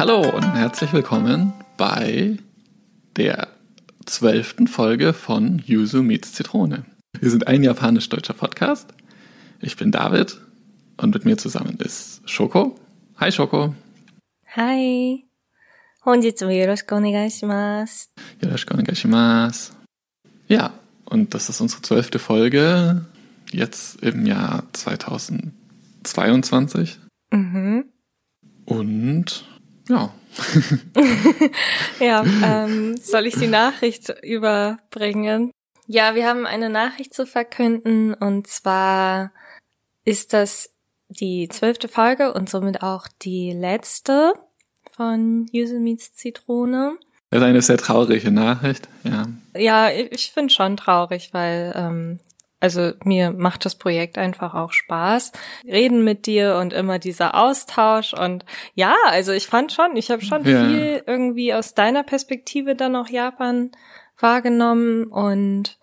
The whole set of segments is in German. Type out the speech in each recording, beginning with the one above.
Hallo und herzlich willkommen bei der zwölften Folge von Yuzu Meets Zitrone. Wir sind ein japanisch-deutscher Podcast. Ich bin David und mit mir zusammen ist Shoko. Hi Shoko. Hi. 本日もよろしくお願いします。 Yoroshiku onegaishimasu. Ja, und das ist unsere zwölfte Folge. Jetzt im Jahr 2022. Mhm. Und ja, Ja, ähm, soll ich die Nachricht überbringen? Ja, wir haben eine Nachricht zu verkünden und zwar ist das die zwölfte Folge und somit auch die letzte von Yuzu Meets Zitrone. das ist eine sehr traurige Nachricht. Ja, Ja, ich, ich finde schon traurig, weil ähm, also mir macht das Projekt einfach auch Spaß. Reden mit dir und immer dieser Austausch und ja, also ich fand schon, ich habe schon Ja. viel irgendwie aus deiner Perspektive dann auch Japan wahrgenommen und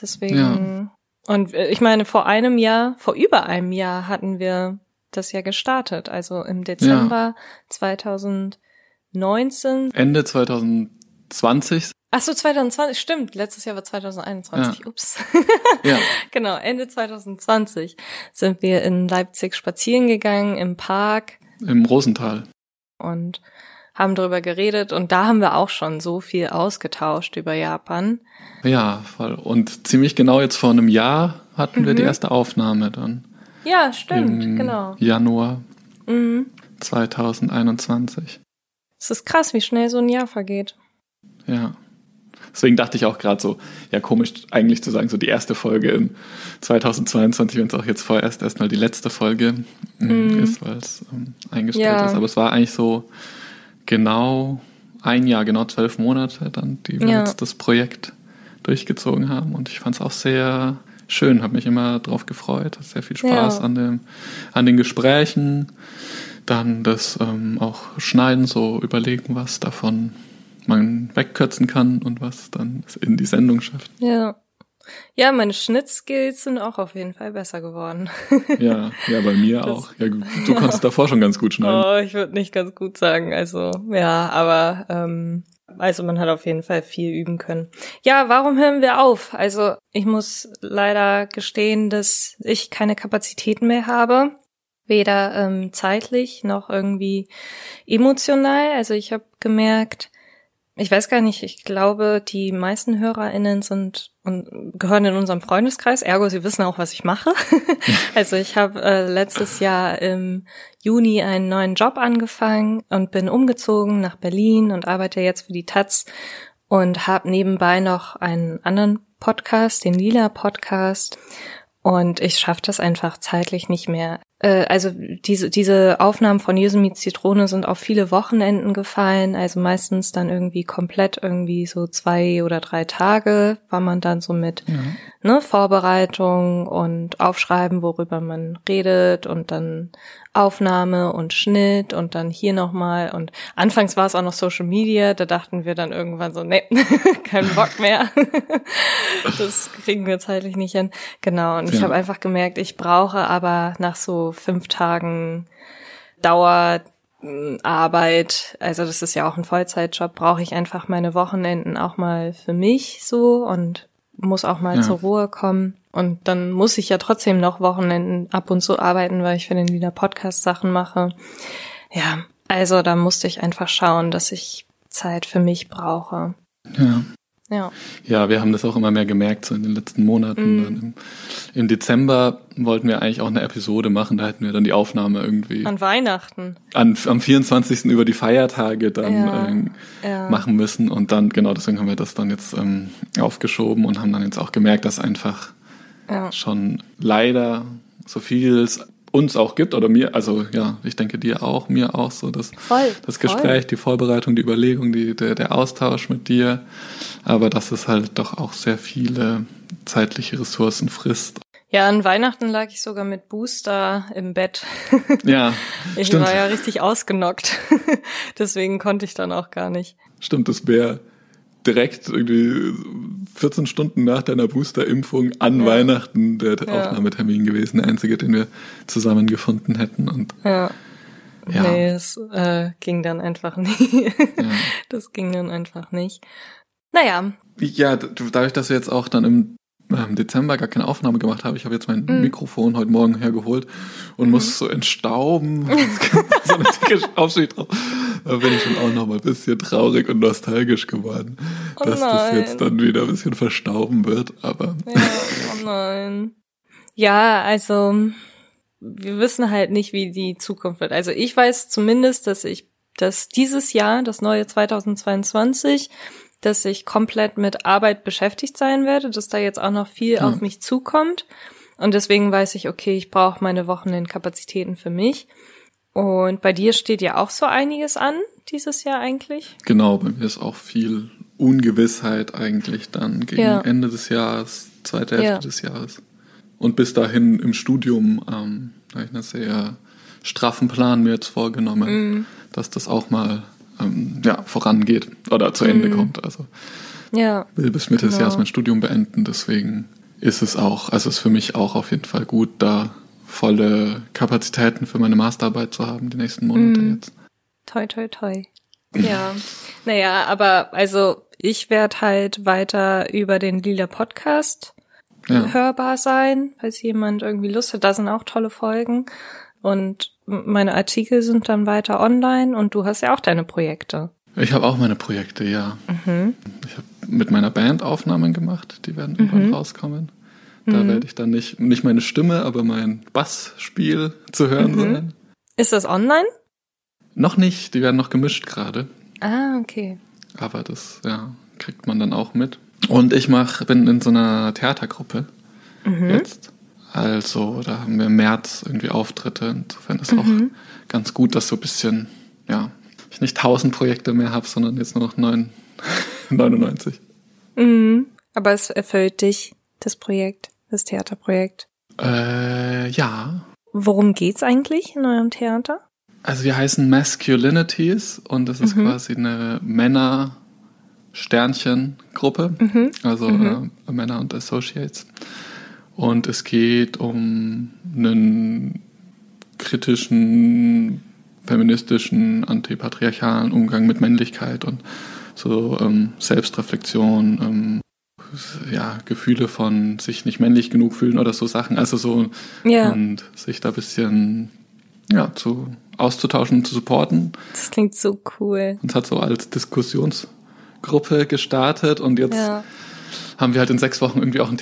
deswegen und äh, ich meine vor einem Jahr, vor über einem Jahr hatten wir das ja gestartet, also im Dezember 2019 Ende 2020. Ach so, 2020, stimmt. Letztes Jahr war 2021. Ups. Ja, genau, Ende 2020 sind wir in Leipzig spazieren gegangen im Park im Rosental. und haben darüber geredet und da haben wir auch schon so viel ausgetauscht über Japan. Ja, voll. Und ziemlich genau jetzt vor einem Jahr hatten wir die Mhm. erste Aufnahme dann. Ja, stimmt, Im genau. Januar Mhm. 2021. Es ist krass, wie schnell so ein Jahr vergeht. Ja. Deswegen dachte ich auch gerade so, ja, komisch eigentlich zu sagen, so die erste Folge in 2022, wenn es auch jetzt vorerst erstmal die letzte Folge Mhm. ist, weil es ähm, eingestellt Ja. ist. Aber es war eigentlich so genau ein Jahr, genau zwölf Monate dann, die wir Ja. jetzt das Projekt durchgezogen haben. Und ich fand es auch sehr schön, habe mich immer drauf gefreut, hatte sehr viel Spaß Ja. an, dem, an den Gesprächen. Dann das ähm, auch Schneiden, so überlegen, was davon man wegkürzen kann und was dann in die Sendung schafft. Ja. Ja, meine Schnittskills sind auch auf jeden Fall besser geworden. Ja, ja, bei mir Das- auch. Ja, du konntest davor schon ganz gut schneiden. Oh, ich würde nicht ganz gut sagen. Also, ja, aber ähm, also man hat auf jeden Fall viel üben können. Ja, warum hören wir auf? Also, ich muss leider gestehen, dass ich keine Kapazitäten mehr habe. Weder ähm, zeitlich noch irgendwie emotional. Also ich habe gemerkt, ich weiß gar nicht, ich glaube, die meisten HörerInnen sind und gehören in unserem Freundeskreis, ergo sie wissen auch, was ich mache. also ich habe äh, letztes Jahr im Juni einen neuen Job angefangen und bin umgezogen nach Berlin und arbeite jetzt für die Taz und habe nebenbei noch einen anderen Podcast, den Lila Podcast. Und ich schaffe das einfach zeitlich nicht mehr. Äh, also diese, diese Aufnahmen von Yosemite Zitrone sind auf viele Wochenenden gefallen. Also meistens dann irgendwie komplett irgendwie so zwei oder drei Tage war man dann so mit Ja. Ne, Vorbereitung und Aufschreiben, worüber man redet und dann Aufnahme und Schnitt und dann hier nochmal und anfangs war es auch noch Social Media, da dachten wir dann irgendwann so, nee, kein Bock mehr. das kriegen wir zeitlich nicht hin. Genau, und ich Ja. habe einfach gemerkt, ich brauche aber nach so fünf Tagen Dauer Arbeit, also das ist ja auch ein Vollzeitjob, brauche ich einfach meine Wochenenden auch mal für mich so und muss auch mal Ja. zur Ruhe kommen. Und dann muss ich ja trotzdem noch Wochenenden ab und zu arbeiten, weil ich für den Lieder Podcast Sachen mache. Ja, also da musste ich einfach schauen, dass ich Zeit für mich brauche. Ja. Ja. ja, wir haben das auch immer mehr gemerkt, so in den letzten Monaten. Dann im, Im Dezember wollten wir eigentlich auch eine Episode machen, da hätten wir dann die Aufnahme irgendwie An Weihnachten. an, am 24. über die Feiertage dann Ja. ähm, Ja. machen müssen. Und dann, genau, deswegen haben wir das dann jetzt ähm, aufgeschoben und haben dann jetzt auch gemerkt, dass einfach Ja. schon leider so viel es uns auch gibt, oder mir, also ja, ich denke dir auch, mir auch so, dass Voll. das Gespräch, die Vorbereitung, die Überlegung, die, der, der Austausch mit dir, aber dass es halt doch auch sehr viele zeitliche Ressourcen frisst. Ja, an Weihnachten lag ich sogar mit Booster im Bett. Ja, Ich stimmt, war ja richtig ausgenockt. Deswegen konnte ich dann auch gar nicht. stimmt, das wäre direkt irgendwie 14 Stunden nach deiner Boosterimpfung an Ja. Weihnachten der Ja. Aufnahmetermin gewesen, der einzige, den wir zusammen gefunden hätten und Ja. Ja. Nee, das äh, ging dann einfach nicht. Das ging dann einfach nicht. Naja, Ja, dadurch, dass wir jetzt auch dann im ähm, Dezember gar keine Aufnahme gemacht haben, ich habe jetzt mein Mhm. Mikrofon heute Morgen hergeholt und muss so entstauben. so eine dicke Aufschrift drauf. Da bin ich schon auch noch mal ein bisschen traurig und nostalgisch geworden, Oh dass das nein. jetzt dann wieder ein bisschen verstauben wird. Aber Ja, oh nein. Ja, also wir wissen halt nicht, wie die Zukunft wird. Also ich weiß zumindest, dass ich, dass dieses Jahr, das neue 2022, dass ich komplett mit Arbeit beschäftigt sein werde, dass da jetzt auch noch viel Ja. auf mich zukommt. Und deswegen weiß ich, okay, ich brauche meine Wochenendkapazitäten für mich. Und bei dir steht ja auch so einiges an dieses Jahr eigentlich. genau, bei mir ist auch viel Ungewissheit eigentlich dann gegen Ja. Ende des Jahres, zweite Hälfte Ja. des Jahres. Und bis dahin im Studium ähm, habe ich einen sehr straffen Plan mir jetzt vorgenommen, Mhm. dass das auch mal ähm, ja, vorangeht oder zu Ende kommt. Also Ja. will bis Mitte des Genau. Jahres mein Studium beenden, deswegen ist es auch, also ist für mich auch auf jeden Fall gut, da volle Kapazitäten für meine Masterarbeit zu haben, die nächsten Monate Mhm. jetzt. Toi, toi, toi. Ja. naja, aber also ich werde halt weiter über den Lila Podcast Ja. hörbar sein, falls jemand irgendwie Lust hat. Da sind auch tolle Folgen. Und meine Artikel sind dann weiter online und du hast ja auch deine Projekte. Ich habe auch meine Projekte, ja. Mhm. Ich habe mit meiner Band Aufnahmen gemacht, die werden irgendwann rauskommen. Da Mhm. werde ich dann nicht, nicht meine Stimme, aber mein Bassspiel zu hören Mhm. sein. Ist das online? Noch nicht, die werden noch gemischt gerade. Ah, okay. Aber das, ja, kriegt man dann auch mit. Und ich mach, bin in so einer Theatergruppe Mhm. jetzt. Also, da haben wir im März irgendwie Auftritte. Insofern ist auch Mhm. ganz gut, dass so ein bisschen, ja, ich nicht tausend Projekte mehr habe, sondern jetzt nur noch neun, 99. Mhm. Aber es erfüllt dich, das Projekt, das Theaterprojekt. Äh, ja. Worum geht's eigentlich in eurem Theater? Also wir heißen Masculinities und das ist Mhm. quasi eine Männer-Sternchen-Gruppe, Mhm. also äh, Männer und Associates. Und es geht um einen kritischen, feministischen, antipatriarchalen Umgang mit Männlichkeit und so ähm, Selbstreflexion, ähm, ja, Gefühle von sich nicht männlich genug fühlen oder so Sachen. Also so Ja, und sich da ein bisschen ja, zu auszutauschen, zu supporten. das klingt so cool. Uns hat so als Diskussionsgruppe gestartet und jetzt Ja. haben wir halt in sechs Wochen irgendwie auch einen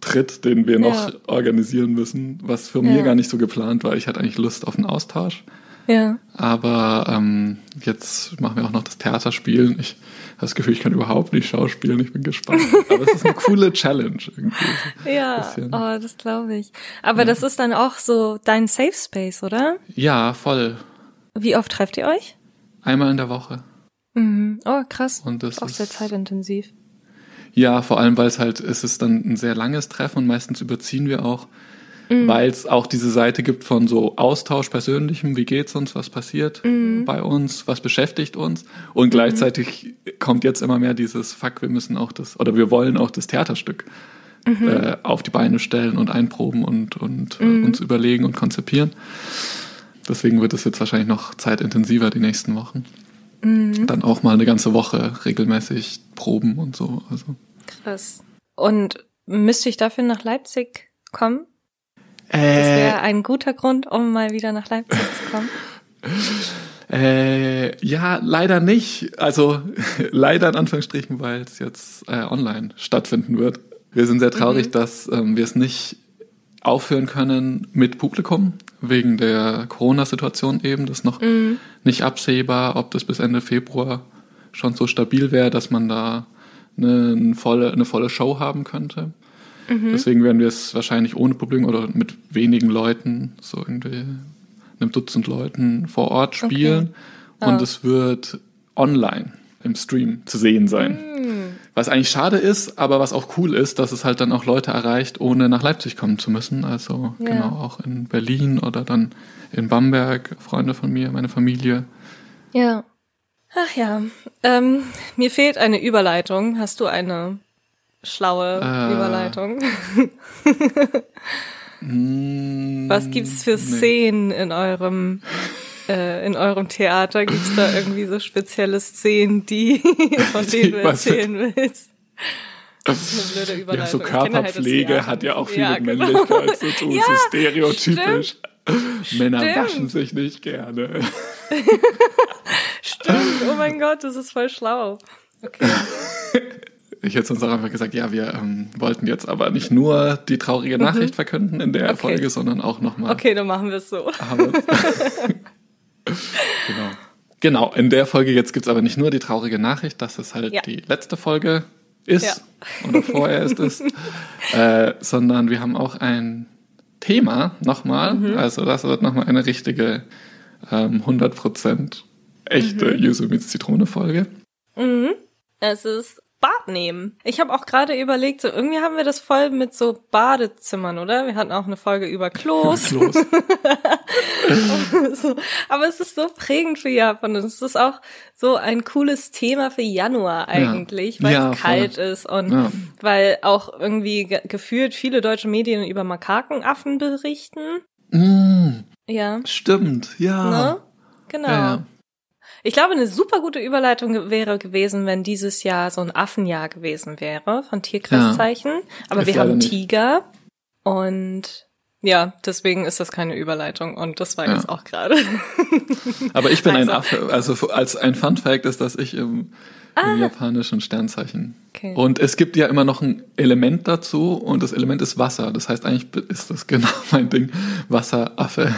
Theaterauftritt, den wir noch Ja. organisieren müssen, was für mir Ja. gar nicht so geplant war. Ich hatte eigentlich Lust auf einen Austausch. Ja. Aber ähm, jetzt machen wir auch noch das Theaterspielen. Ich habe das Gefühl, ich kann überhaupt nicht schauspielen. Ich bin gespannt. Aber es ist eine coole Challenge irgendwie. Ja, oh, das glaube ich. Aber das ist dann auch so dein Safe Space, oder? Ja, voll. Wie oft trefft ihr euch? Einmal in der Woche. Mhm. Oh, krass. Und das auch ist sehr zeitintensiv. Ja, vor allem, weil es halt, es ist dann ein sehr langes Treffen und meistens überziehen wir auch, weil es auch diese Seite gibt von so Austausch persönlichem, wie geht's uns, was passiert bei uns, was beschäftigt uns und gleichzeitig kommt jetzt immer mehr dieses Fuck, wir müssen auch das, oder wir wollen auch das Theaterstück äh, auf die Beine stellen und einproben und, und äh, uns überlegen und konzipieren. Deswegen wird es jetzt wahrscheinlich noch zeitintensiver die nächsten Wochen. Dann auch mal eine ganze Woche regelmäßig proben und so. Also. Krass. Und müsste ich dafür nach Leipzig kommen? Das Äh, wäre ein guter Grund, um mal wieder nach Leipzig zu kommen. Äh, ja, leider nicht. Also leider in Anführungsstrichen, weil es jetzt äh, online stattfinden wird. Wir sind sehr traurig, dass ähm, wir es nicht aufhören können mit Publikum, wegen der Corona-Situation eben. Das ist noch nicht absehbar, ob das bis Ende Februar schon so stabil wäre, dass man da eine, eine, volle, eine volle Show haben könnte. Deswegen werden wir es wahrscheinlich ohne Probleme oder mit wenigen Leuten, so irgendwie einem Dutzend Leuten vor Ort spielen. Ah. Und es wird online im Stream zu sehen sein. Was eigentlich schade ist, aber was auch cool ist, dass es halt dann auch Leute erreicht, ohne nach Leipzig kommen zu müssen. Also Ja. genau auch in Berlin oder dann in Bamberg, Freunde von mir, meine Familie. Ja. Ach ja. Ähm, mir fehlt eine Überleitung. Hast du eine schlaue Äh. Überleitung? Hm, Was gibt's für nee. Szenen in eurem äh, in eurem Theater? Gibt's da irgendwie so spezielle Szenen, die von denen du erzählen willst? Das ist eine blöde Überleitung. Ja, so halt Körperpflege halt hat ja auch viel ja, mit genau. Männlichkeit zu tun. ja, so stereotypisch. Stimmt. Männer Stimmt. waschen sich nicht gerne. Stimmt, oh mein Gott, das ist voll schlau. Okay. Ich hätte sonst auch einfach gesagt, ja, wir ähm, wollten jetzt aber nicht nur die traurige mhm. Nachricht mhm. verkünden in der okay. Folge, sondern auch nochmal. Okay, dann machen wir es so. genau. Genau, in der Folge jetzt gibt's aber nicht nur die traurige Nachricht, das ist halt ja. die letzte Folge ist ja. oder vorher ist es, äh, sondern wir haben auch ein Thema nochmal. Mhm. Also das wird nochmal eine richtige ähm, 100% echte mhm. Yuzu mit Zitrone Folge. Mhm. Es ist Bad nehmen. Ich habe auch gerade überlegt, so irgendwie haben wir das voll mit so Badezimmern, oder? Wir hatten auch eine Folge über Klos. Klos. so. Aber es ist so prägend für Japan und es ist auch so ein cooles Thema für Januar eigentlich, ja. weil ja, es kalt ist und ja. weil auch irgendwie ge gefühlt viele deutsche Medien über Makakenaffen berichten. Mm. Ja. Stimmt, ja. Ne? Genau. Ich glaube, eine super gute Überleitung wäre gewesen, wenn dieses Jahr so ein Affenjahr gewesen wäre von Tierkreiszeichen. Ja, Aber wir haben Tiger und ja, deswegen ist das keine Überleitung und das war ja. jetzt auch gerade. Aber ich bin also. ein Affe. Also als ein Fun Fact ist, dass ich im, ah. im japanischen Sternzeichen. Okay. Und es gibt ja immer noch ein Element dazu und das Element ist Wasser. Das heißt, eigentlich ist das genau mein Ding. Wasseraffe.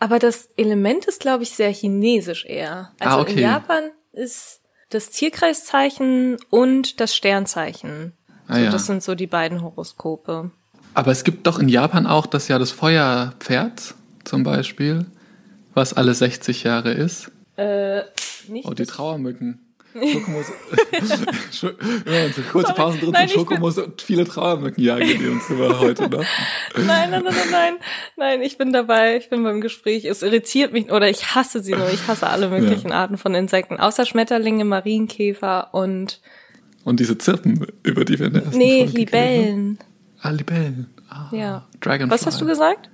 Aber das Element ist, glaube ich, sehr chinesisch eher. Also ah, okay. in Japan ist das Tierkreiszeichen und das Sternzeichen. Ah, so, ja. Das sind so die beiden Horoskope. Aber es gibt doch in Japan auch das Jahr des Feuerpferds zum Beispiel, was alle 60 Jahre ist. Äh, nicht. Oh, die Trauermücken. Schokomus. kurze Pausen drin nein, Schokomus und viele Trauermücken jagen die uns über heute, ne? Nein, nein, nein, nein, nein. Nein, ich bin dabei, ich bin beim Gespräch. Es irritiert mich, oder ich hasse sie nur. Ich hasse alle möglichen ja. Arten von Insekten, außer Schmetterlinge, Marienkäfer und. Und diese Zirpen, über die wir in der ersten Nee, Folge Libellen. Ah, Libellen. Ah, ja. Dragonfly. Was hast du gesagt?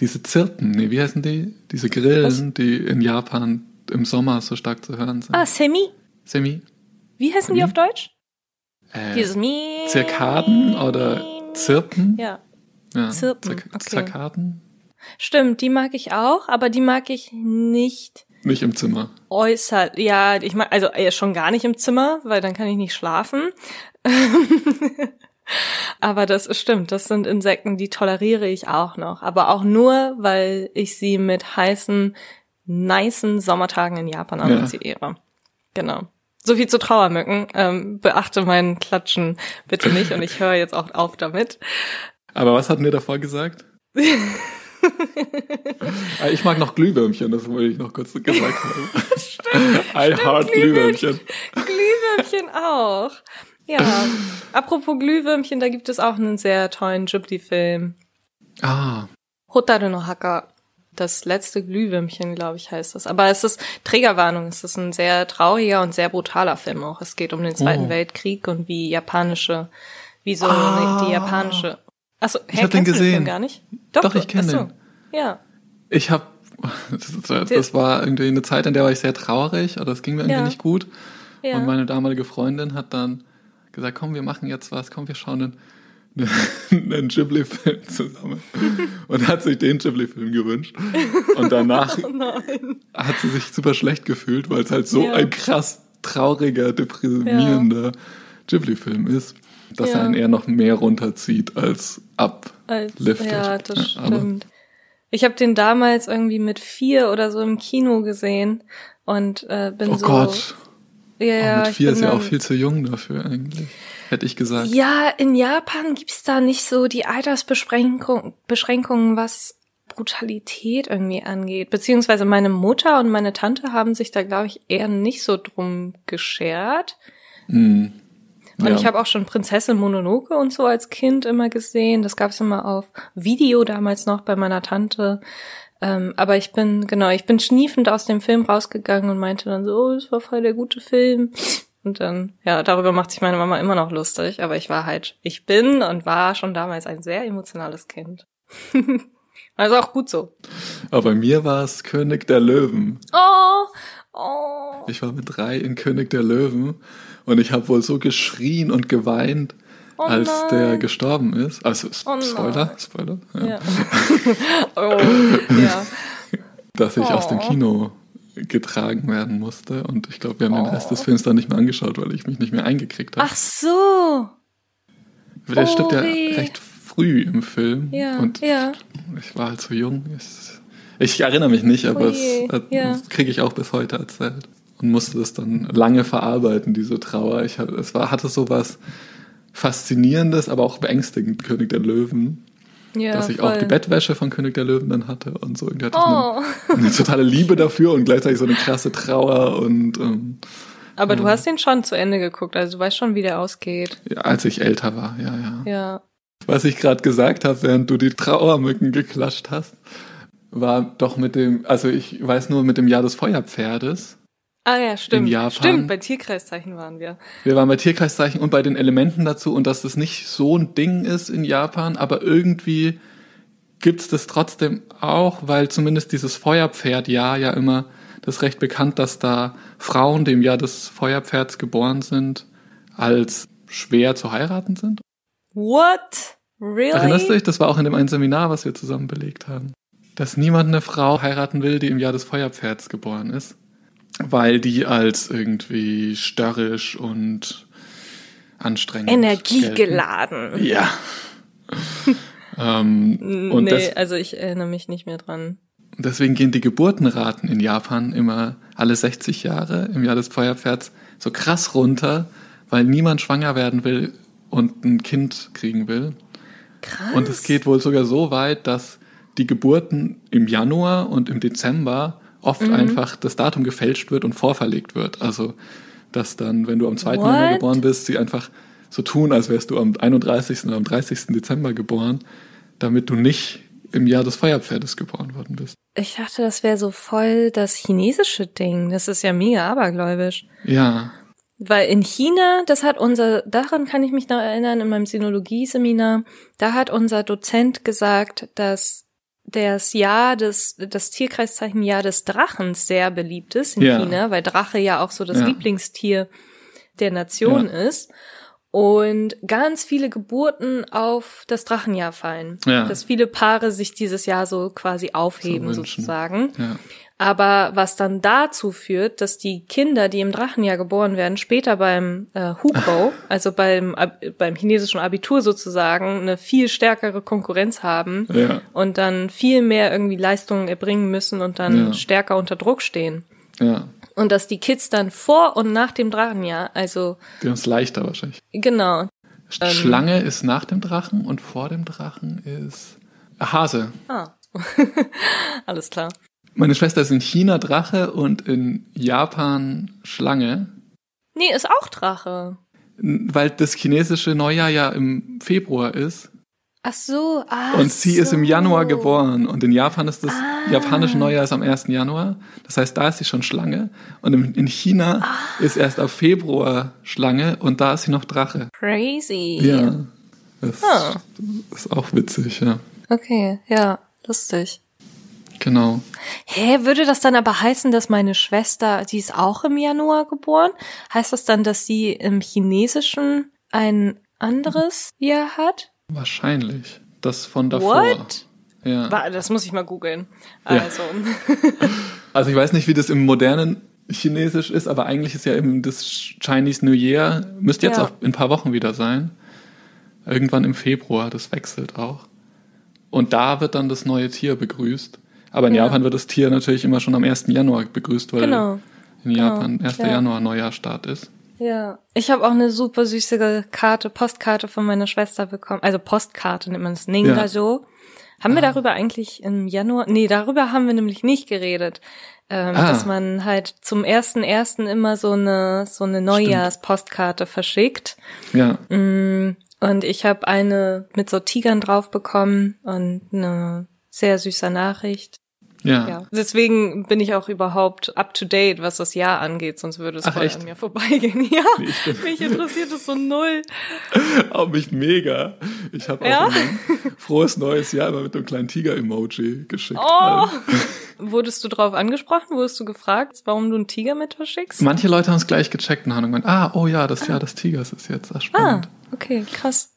Diese Zirpen, nee, wie heißen die? Diese Grillen, Was? die in Japan im Sommer so stark zu hören sind. Ah, Semi? Semi. Wie heißen Semi? die auf Deutsch? Äh, Dieses Mi. Zirkaden oder Zirpen? Ja. ja. Zirpen. Zir okay. Zirkaden. Stimmt, die mag ich auch, aber die mag ich nicht. Nicht im Zimmer. Äußert, ja, ich mag, also äh, schon gar nicht im Zimmer, weil dann kann ich nicht schlafen. aber das ist stimmt, das sind Insekten, die toleriere ich auch noch. Aber auch nur, weil ich sie mit heißen, nicen Sommertagen in Japan assoziiere. Ja. Genau. So viel zu Trauermücken. Ähm, beachte meinen Klatschen bitte nicht und ich höre jetzt auch auf damit. Aber was hatten wir davor gesagt? Ah, ich mag noch Glühwürmchen, das wollte ich noch kurz gesagt haben. stimmt, I stimmt, heart Glühwürmchen. Glühwürmchen auch. Ja, apropos Glühwürmchen, da gibt es auch einen sehr tollen Ghibli-Film. Ah. Hotaru no Haka. Das letzte Glühwürmchen, glaube ich, heißt das. Aber es ist Trägerwarnung. Es ist ein sehr trauriger und sehr brutaler Film auch. Es geht um den Zweiten oh. Weltkrieg und wie japanische, wie so ah. die japanische. Achso, ich habe den gesehen. Den gar nicht? Doch, Doch ich kenne den. Ja. Ich habe das, das, war irgendwie eine Zeit, in der war ich sehr traurig oder es ging mir irgendwie ja. nicht gut. Ja. Und meine damalige Freundin hat dann gesagt, komm, wir machen jetzt was, komm, wir schauen einen einen Ghibli-Film zusammen und hat sich den Ghibli-Film gewünscht. Und danach oh hat sie sich super schlecht gefühlt, weil es halt so ja. ein krass trauriger, deprimierender ja. Ghibli-Film ist, dass ja. er einen eher noch mehr runterzieht als upliftet. ja, das stimmt. Ich habe den damals irgendwie mit vier oder so im Kino gesehen und äh, bin oh so. Oh Gott. Ja, oh, mit vier ist ja auch viel zu jung dafür eigentlich hätte ich gesagt. Ja, in Japan gibt's da nicht so die Altersbeschränkungen, Beschränkungen, was Brutalität irgendwie angeht. Beziehungsweise meine Mutter und meine Tante haben sich da, glaube ich, eher nicht so drum geschert. Mm. Und ja. ich habe auch schon Prinzessin Mononoke und so als Kind immer gesehen. Das gab's immer auf Video damals noch bei meiner Tante. Ähm, aber ich bin, genau, ich bin schniefend aus dem Film rausgegangen und meinte dann so, oh, das war voll der gute Film. Und dann, ja, darüber macht sich meine Mama immer noch lustig, aber ich war halt, ich bin und war schon damals ein sehr emotionales Kind. also auch gut so. Aber bei mir war es König der Löwen. Oh, oh. Ich war mit drei in König der Löwen und ich habe wohl so geschrien und geweint, Oh als nein. der gestorben ist. Also Oh nein. Spoiler, Spoiler, ja. Ja. oh, ja. dass ich aus dem Oh. Kino getragen werden musste und ich glaube, wir haben den Rest Oh. des Films dann nicht mehr angeschaut, weil ich mich nicht mehr eingekriegt habe. Ach so. Der oh, stirbt ja weh. recht früh im Film Ja, und ja. ich war halt so jung. Ich, erinnere mich nicht, aber Oh je, ja. das kriege ich auch bis heute erzählt und musste das dann lange verarbeiten, diese Trauer. Ich hab, es war, hatte so was Faszinierendes, aber auch beängstigend, König der Löwen, Ja, dass ich voll. auch die Bettwäsche von König der Löwen dann hatte und so. Irgendwie hatte ich Oh. eine, eine totale Liebe dafür und gleichzeitig so eine krasse Trauer und ähm, Aber du hast den schon zu Ende geguckt, also du weißt schon, wie der ausgeht. ja, als ich älter war, ja, ja. Ja. Was ich gerade gesagt habe, während du die Trauermücken geklatscht hast, war doch mit dem, also ich weiß nur mit dem Jahr des Feuerpferdes. Ah ja, stimmt. In Japan. Stimmt, bei Tierkreiszeichen waren wir. Wir waren bei Tierkreiszeichen und bei den Elementen dazu und dass das nicht so ein Ding ist in Japan, aber irgendwie gibt's das trotzdem auch, weil zumindest dieses Feuerpferd-Jahr ja immer das recht bekannt, dass da Frauen, die im Jahr des Feuerpferds geboren sind, als schwer zu heiraten sind. What? Really? Erinnerst du dich? Das war auch in dem einen Seminar, was wir zusammen belegt haben. Dass niemand eine Frau heiraten will, die im Jahr des Feuerpferds geboren ist. Weil die als irgendwie störrisch und anstrengend. gelten. Energiegeladen. Ja. ähm, und nee, des, also ich erinnere mich nicht mehr dran. deswegen gehen die Geburtenraten in Japan immer alle 60 Jahre im Jahr des Feuerpferds so krass runter, weil niemand schwanger werden will und ein Kind kriegen will. Krass. Und es geht wohl sogar so weit, dass die Geburten im Januar und im Dezember oft Mhm. einfach das Datum gefälscht wird und vorverlegt wird. Also, dass dann, wenn du am 2. What? Januar geboren bist, sie einfach so tun, als wärst du am 31. oder am 30. Dezember geboren, damit du nicht im Jahr des Feuerpferdes geboren worden bist. Ich dachte, das wäre so voll das chinesische Ding. Das ist ja mega abergläubisch. Ja, Weil in China, das hat unser, daran kann ich mich noch erinnern, in meinem Sinologie-Seminar, da hat unser Dozent gesagt, dass das Jahr des, das Tierkreiszeichen Jahr des Drachens sehr beliebt ist in Ja. China, weil Drache ja auch so das Ja. Lieblingstier der Nation Ja. ist. Und ganz viele Geburten auf das Drachenjahr fallen. Dass viele Paare sich dieses Jahr so quasi aufheben, So sozusagen. Aber was dann dazu führt, dass die Kinder, die im Drachenjahr geboren werden, später beim äh, Hukou, also beim, beim chinesischen Abitur sozusagen, eine viel stärkere Konkurrenz haben ja, und dann viel mehr irgendwie Leistungen erbringen müssen und dann Ja. stärker unter Druck stehen. ja. Und dass die Kids dann vor und nach dem Drachenjahr, also Die haben es leichter wahrscheinlich. genau, Ähm. Schlange ist nach dem Drachen und vor dem Drachen ist Hase. ah, alles klar. Meine Schwester ist in China Drache und in Japan Schlange, Nee, ist auch Drache. weil das chinesische Neujahr ja im Februar ist Ach so, ah, und sie ist im so. Januar geboren und in Japan ist das Ah. japanische Neujahr ist am 1. Januar. Das heißt, da ist sie schon Schlange und in, in China Ah. ist erst ab Februar Schlange und da ist sie noch Drache. Crazy. Ja. Das Ah. ist auch witzig, ja. Okay, ja, lustig. Genau. Hä, würde das dann aber heißen, dass meine Schwester, die ist auch im Januar geboren? Heißt das dann, dass sie im Chinesischen ein anderes Jahr hat? Wahrscheinlich. Das von davor. What? Ja. Das muss ich mal googeln. Ja. Also, Also ich weiß nicht, wie das im modernen Chinesisch ist, aber eigentlich ist ja eben das Chinese New Year, müsste jetzt Ja. auch in ein paar Wochen wieder sein. Irgendwann im Februar, das wechselt auch. Und da wird dann das neue Tier begrüßt. Aber in Ja. Japan wird das Tier natürlich immer schon am 1. Januar begrüßt, weil Genau. in Japan 1. ja. Januar Neujahrstart ist. ja. Ich habe auch eine super süße Karte, Postkarte von meiner Schwester bekommen. Also Postkarte nennt man es, Nengajo. Haben wir Ah. darüber eigentlich im Januar? Nee, darüber haben wir nämlich nicht geredet. Ähm, Ah. Dass man halt zum ersten ersten immer so eine so eine Neujahrspostkarte verschickt. Ja, Mm, Und ich habe eine mit so Tigern drauf bekommen und eine sehr süße Nachricht. Ja. Ja. Deswegen bin ich auch überhaupt up to date, was das Jahr angeht, sonst würde es Ach, voll echt? an mir vorbeigehen. Ja. Mich interessiert es so null. Oh, mich mega. Ich habe Ja? auch ein frohes neues Jahr immer mit einem kleinen Tiger-Emoji geschickt. Oh! Ähm, Wurdest du drauf angesprochen? Wurdest du gefragt, warum du einen Tiger mit verschickst? Manche Leute haben es gleich gecheckt und haben gemeint, ah, oh ja, das Jahr des Tigers ist jetzt. Ah, Ah, okay, krass.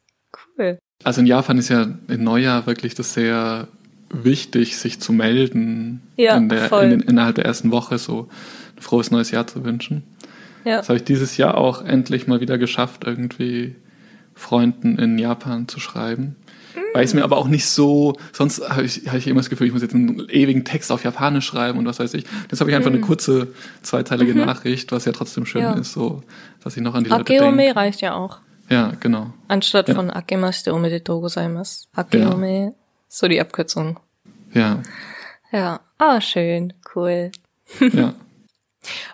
Cool. Also in Japan ist ja im Neujahr wirklich das sehr wichtig, sich zu melden, Ja, in der, in den, innerhalb der ersten Woche so ein frohes neues Jahr zu wünschen. Ja. Das habe ich dieses Jahr auch endlich mal wieder geschafft, irgendwie Freunden in Japan zu schreiben. Weil ich es mir aber auch nicht so, sonst habe ich, hab ich immer das Gefühl, ich muss jetzt einen ewigen Text auf Japanisch schreiben und was weiß ich. Jetzt habe ich einfach eine kurze, zweiteilige Nachricht, was ja trotzdem schön Ja. ist, so, dass ich noch an die Leute Akeome denke. reicht ja auch. Ja, genau. Anstatt Ja. von Akemashite omedetou gozaimasu. Akeome, so die Abkürzung. Ja, Ja. Ah, schön. Cool. ja.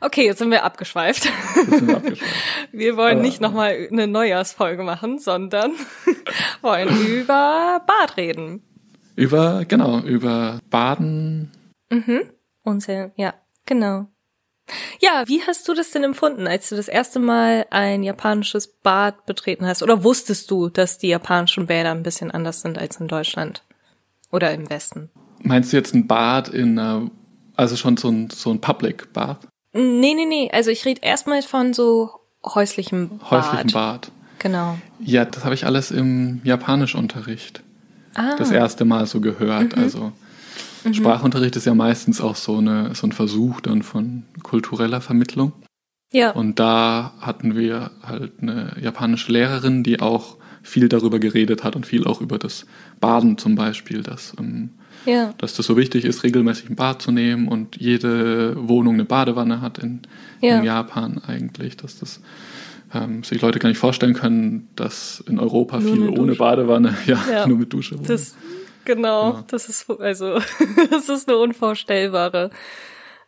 Okay, jetzt sind wir abgeschweift. Sind wir abgeschweift. Wir wollen Aber- nicht nochmal eine Neujahrsfolge machen, sondern wollen über Bad reden. Über, genau, über Baden. Unser, ja, genau. Ja, wie hast du das denn empfunden, als du das erste Mal ein japanisches Bad betreten hast? Oder wusstest du, dass die japanischen Bäder ein bisschen anders sind als in Deutschland? Oder im Westen? Meinst du jetzt ein Bad in, also schon so ein, so ein Public Bad? Nee, nee, nee. Also ich rede erstmal von so häuslichem Bad. Häuslichen Bad. Genau. Ja, das habe ich alles im Japanischunterricht Ah, das erste Mal so gehört. Also Sprachunterricht ist ja meistens auch so, eine, so ein Versuch dann von kultureller Vermittlung. ja. Und da hatten wir halt eine japanische Lehrerin, die auch viel darüber geredet hat und viel auch über das Baden zum Beispiel, dass, ähm, Ja. dass das so wichtig ist, regelmäßig ein Bad zu nehmen und jede Wohnung eine Badewanne hat in, Ja. in Japan eigentlich, dass das ähm, sich Leute gar nicht vorstellen können, dass in Europa Nur viele ohne. Badewanne, ja, Ja. nur mit Dusche wohnen. Das, genau, das ist, also, das ist eine unvorstellbare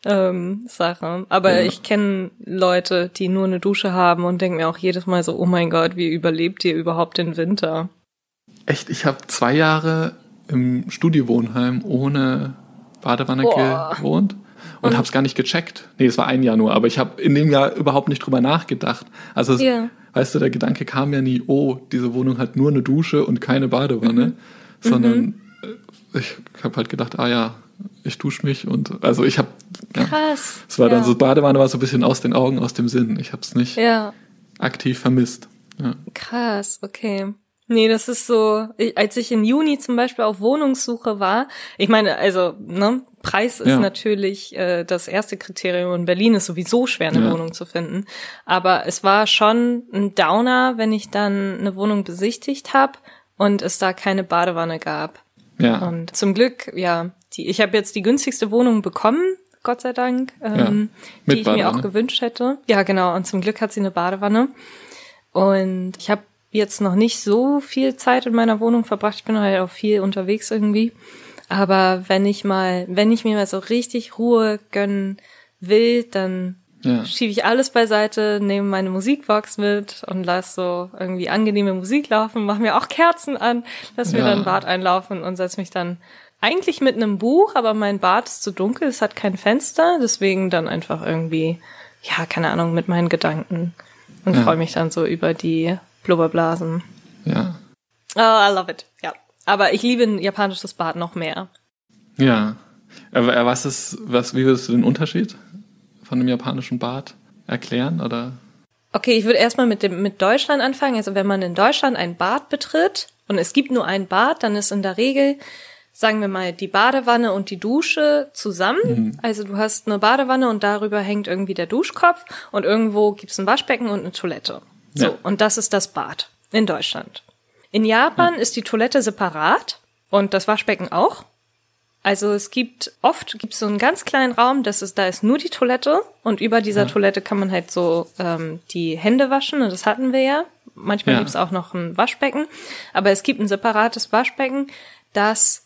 ähm, Sache. Aber Ja. ich kenne Leute, die nur eine Dusche haben und denken mir auch jedes Mal so, oh mein Gott, wie überlebt ihr überhaupt den Winter? Echt, ich habe zwei Jahre im Studiowohnheim ohne Badewanne Boah. gewohnt und habe es gar nicht gecheckt. Nee, es war ein Jahr nur, aber ich habe in dem Jahr überhaupt nicht drüber nachgedacht. Also, es, weißt du, der Gedanke kam ja nie, oh, diese Wohnung hat nur eine Dusche und keine Badewanne, Mhm. sondern äh, ich habe halt gedacht, ah ja, ich dusche mich und also ich habe, Krass. es war ja. dann so, Badewanne war so ein bisschen aus den Augen, aus dem Sinn. Ich habe es nicht Ja, aktiv vermisst. Ja. krass, okay. Nee, das ist so, ich, als ich im Juni zum Beispiel auf Wohnungssuche war, ich meine, also, ne, Preis ist Ja. natürlich äh, das erste Kriterium. In Berlin ist sowieso schwer, eine Ja. Wohnung zu finden. Aber es war schon ein Downer, wenn ich dann eine Wohnung besichtigt habe und es da keine Badewanne gab. Ja. Und zum Glück, ja, die, ich habe jetzt die günstigste Wohnung bekommen, Gott sei Dank, ähm, mit die ich mir auch Badewanne. gewünscht hätte. Ja, genau. Und zum Glück hat sie eine Badewanne. Und ich habe jetzt noch nicht so viel Zeit in meiner Wohnung verbracht. Ich bin halt auch viel unterwegs irgendwie. Aber wenn ich mal, wenn ich mir mal so richtig Ruhe gönnen will, dann ja. schiebe ich alles beiseite, nehme meine Musikbox mit und lass so irgendwie angenehme Musik laufen, mache mir auch Kerzen an, lass mir Ja. dann Bad einlaufen und setz mich dann eigentlich mit einem Buch, aber mein Bad ist zu dunkel, es hat kein Fenster, deswegen dann einfach irgendwie, ja, keine Ahnung, mit meinen Gedanken und Ja. freue mich dann so über die Blubberblasen. Ja. Oh, I love it, ja. Aber ich liebe ein japanisches Bad noch mehr. Ja. Aber äh, was ist, was, wie würdest du den Unterschied von einem japanischen Bad erklären? Oder? Okay, ich würde erstmal mit dem mit Deutschland anfangen. Also wenn man in Deutschland ein Bad betritt und es gibt nur ein Bad, dann ist in der Regel, sagen wir mal, die Badewanne und die Dusche zusammen. Also du hast eine Badewanne und darüber hängt irgendwie der Duschkopf und irgendwo gibt's ein Waschbecken und eine Toilette. So, Ja. und das ist das Bad in Deutschland. In Japan ist die Toilette separat und das Waschbecken auch. Also es gibt oft gibt so einen ganz kleinen Raum, das ist da ist nur die Toilette und über dieser Toilette kann man halt so ähm, die Hände waschen und das hatten wir ja. Manchmal Ja. gibt's auch noch ein Waschbecken, aber es gibt ein separates Waschbecken, das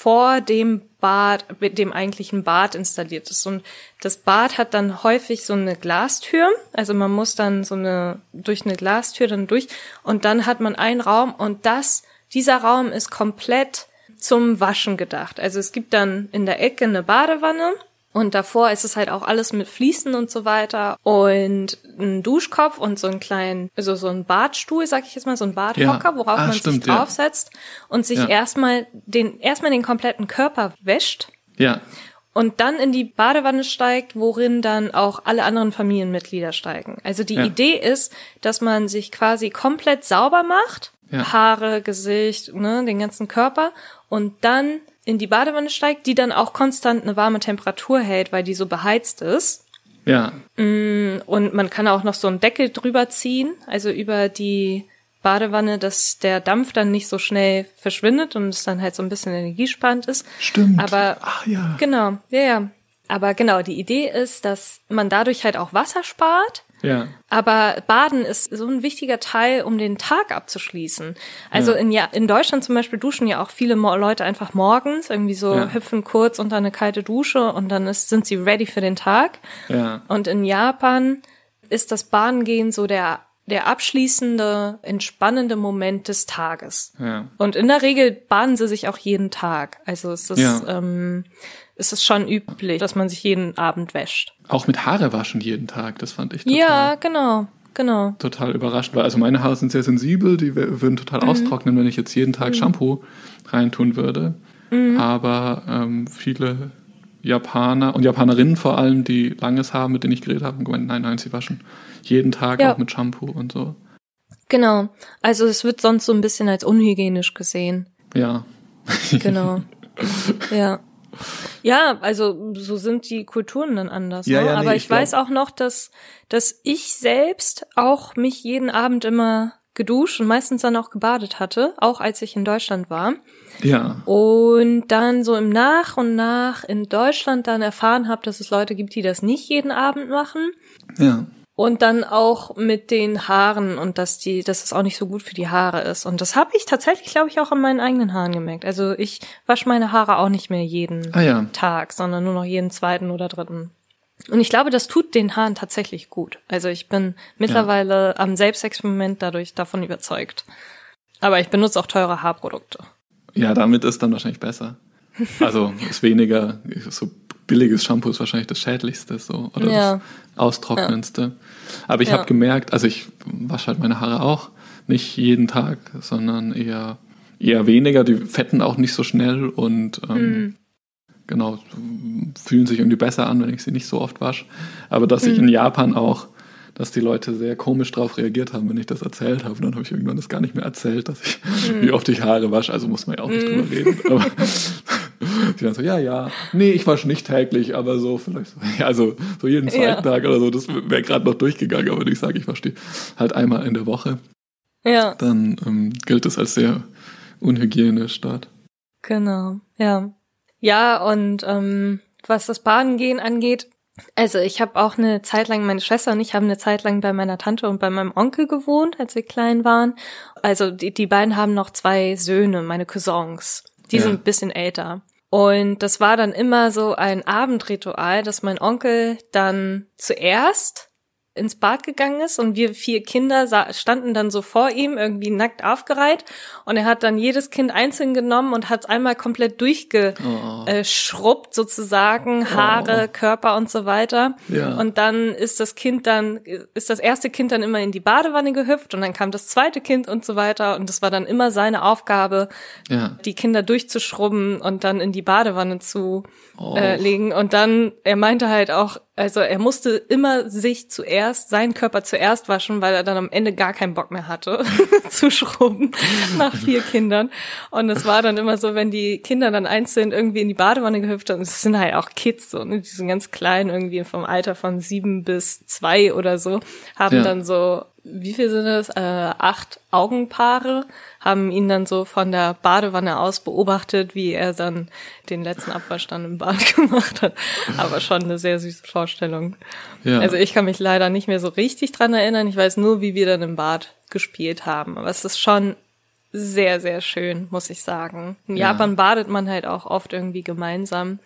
vor dem Bad, mit dem eigentlichen Bad installiert ist. Und das Bad hat dann häufig so eine Glastür. Also man muss dann so eine, durch eine Glastür dann durch. Und dann hat man einen Raum und das, dieser Raum ist komplett zum Waschen gedacht. Also es gibt dann in der Ecke eine Badewanne und davor ist es halt auch alles mit Fließen und so weiter und ein Duschkopf und so einen kleinen, also so ein Badstuhl, sag ich jetzt mal, so ein Badhocker, Ja. worauf Ah, man stimmt, sich ja. draufsetzt und sich Ja. erstmal den, erstmal den kompletten Körper wäscht Ja, und dann in die Badewanne steigt, worin dann auch alle anderen Familienmitglieder steigen. Also die Ja. Idee ist, dass man sich quasi komplett sauber macht, Ja. Haare, Gesicht, ne, den ganzen Körper und dann in die Badewanne steigt, die dann auch konstant eine warme Temperatur hält, weil die so beheizt ist. ja, Und man kann auch noch so einen Deckel drüber ziehen, also über die Badewanne, dass der Dampf dann nicht so schnell verschwindet und es dann halt so ein bisschen energiesparend ist. stimmt. Aber Ach ja. Genau, ja, ja. Aber genau, die Idee ist, dass man dadurch halt auch Wasser spart. Ja, Aber Baden ist so ein wichtiger Teil, um den Tag abzuschließen. Also Ja. in, ja, in Deutschland zum Beispiel duschen ja auch viele Leute einfach morgens, irgendwie so Ja. hüpfen kurz unter eine kalte Dusche und dann ist, sind sie ready für den Tag. ja, Und in Japan ist das Badengehen so der, der abschließende, entspannende Moment des Tages. ja. Und in der Regel baden sie sich auch jeden Tag. Also es ist, Ja. ähm, es ist schon üblich, dass man sich jeden Abend wäscht. Auch mit Haare waschen jeden Tag, das fand ich total, Ja, genau, genau. total überraschend. Weil also meine Haare sind sehr sensibel, die würden total Mhm. austrocknen, wenn ich jetzt jeden Tag Shampoo reintun würde. Mhm. Aber ähm, viele Japaner und Japanerinnen vor allem, die langes Haar, mit denen ich geredet habe, haben gemeint, nein, nein, sie waschen jeden Tag Ja. auch mit Shampoo und so. Genau. Also es wird sonst so ein bisschen als unhygienisch gesehen. Ja. Genau. ja. Ja, also so sind die Kulturen dann anders. Ja, ne? ja, nee, Aber ich ich, weiß auch noch, dass, dass ich selbst auch mich jeden Abend immer geduscht und meistens dann auch gebadet hatte, auch als ich in Deutschland war. Ja. Und dann so im Nach und Nach in Deutschland dann erfahren habe, dass es Leute gibt, die das nicht jeden Abend machen. Ja. Und dann auch mit den Haaren und dass die, dass es auch nicht so gut für die Haare ist. Und das habe ich tatsächlich, glaube ich, auch an meinen eigenen Haaren gemerkt. Also ich wasche meine Haare auch nicht mehr jeden Ah ja. Tag, sondern nur noch jeden zweiten oder dritten. Und ich glaube, das tut den Haaren tatsächlich gut. Also ich bin mittlerweile am Selbstexperiment dadurch davon überzeugt. Aber ich benutze auch teure Haarprodukte. Ja, damit ist dann wahrscheinlich besser. Also ist weniger, so billiges Shampoo ist wahrscheinlich das schädlichste so oder Ja. das austrocknendste. Aber ich Ja. habe gemerkt, also ich wasche halt meine Haare auch nicht jeden Tag, sondern eher eher weniger. Die fetten auch nicht so schnell und ähm, Mhm. genau fühlen sich irgendwie besser an, wenn ich sie nicht so oft wasche. Aber dass Mhm. ich in Japan auch dass die Leute sehr komisch drauf reagiert haben, wenn ich das erzählt habe. Und dann habe ich irgendwann das gar nicht mehr erzählt, dass ich, Mhm. wie oft ich Haare wasche. Also muss man ja auch nicht drüber reden. Aber die waren so, ja, ja, nee, ich wasche nicht täglich, aber so vielleicht, so, ja, also so jeden zweiten Ja. Tag oder so. Das wäre gerade noch durchgegangen. Aber wenn ich sage, ich wasche die halt einmal in der Woche, Ja, dann ähm, gilt das als sehr unhygienisch dort. genau. Ja. Ja, und ähm, was das Badengehen angeht, also ich habe auch eine Zeit lang, meine Schwester und ich haben eine Zeit lang bei meiner Tante und bei meinem Onkel gewohnt, als wir klein waren. Also die, die beiden haben noch zwei Söhne, meine Cousins. Die Ja. sind ein bisschen älter. Und das war dann immer so ein Abendritual, dass mein Onkel dann zuerst ins Bad gegangen ist und wir vier Kinder standen dann so vor ihm, irgendwie nackt aufgereiht und er hat dann jedes Kind einzeln genommen und hat es einmal komplett Oh. durchgeschrubbt sozusagen, Haare, Körper und so weiter. Ja. Und dann ist das Kind dann, ist das erste Kind dann immer in die Badewanne gehüpft und dann kam das zweite Kind und so weiter und das war dann immer seine Aufgabe, Ja. die Kinder durchzuschrubben und dann in die Badewanne zu Oh. äh, legen. Und dann, er meinte halt auch, also er musste immer sich zuerst, seinen Körper zuerst waschen, weil er dann am Ende gar keinen Bock mehr hatte zu schrubben nach vier Kindern. Und es war dann immer so, wenn die Kinder dann einzeln irgendwie in die Badewanne gehüpft sind, es sind halt auch Kids so, ne, die sind ganz klein, irgendwie vom Alter von sieben bis zwei oder so, haben Ja. dann so wie viel sind es? Äh, acht Augenpaare haben ihn dann so von der Badewanne aus beobachtet, wie er dann den letzten Abwasch dann im Bad gemacht hat. Aber schon eine sehr süße Vorstellung. Ja. Also ich kann mich leider nicht mehr so richtig dran erinnern. Ich weiß nur, wie wir dann im Bad gespielt haben. Aber es ist schon sehr, sehr schön, muss ich sagen. In Ja. Japan badet man halt auch oft irgendwie gemeinsam.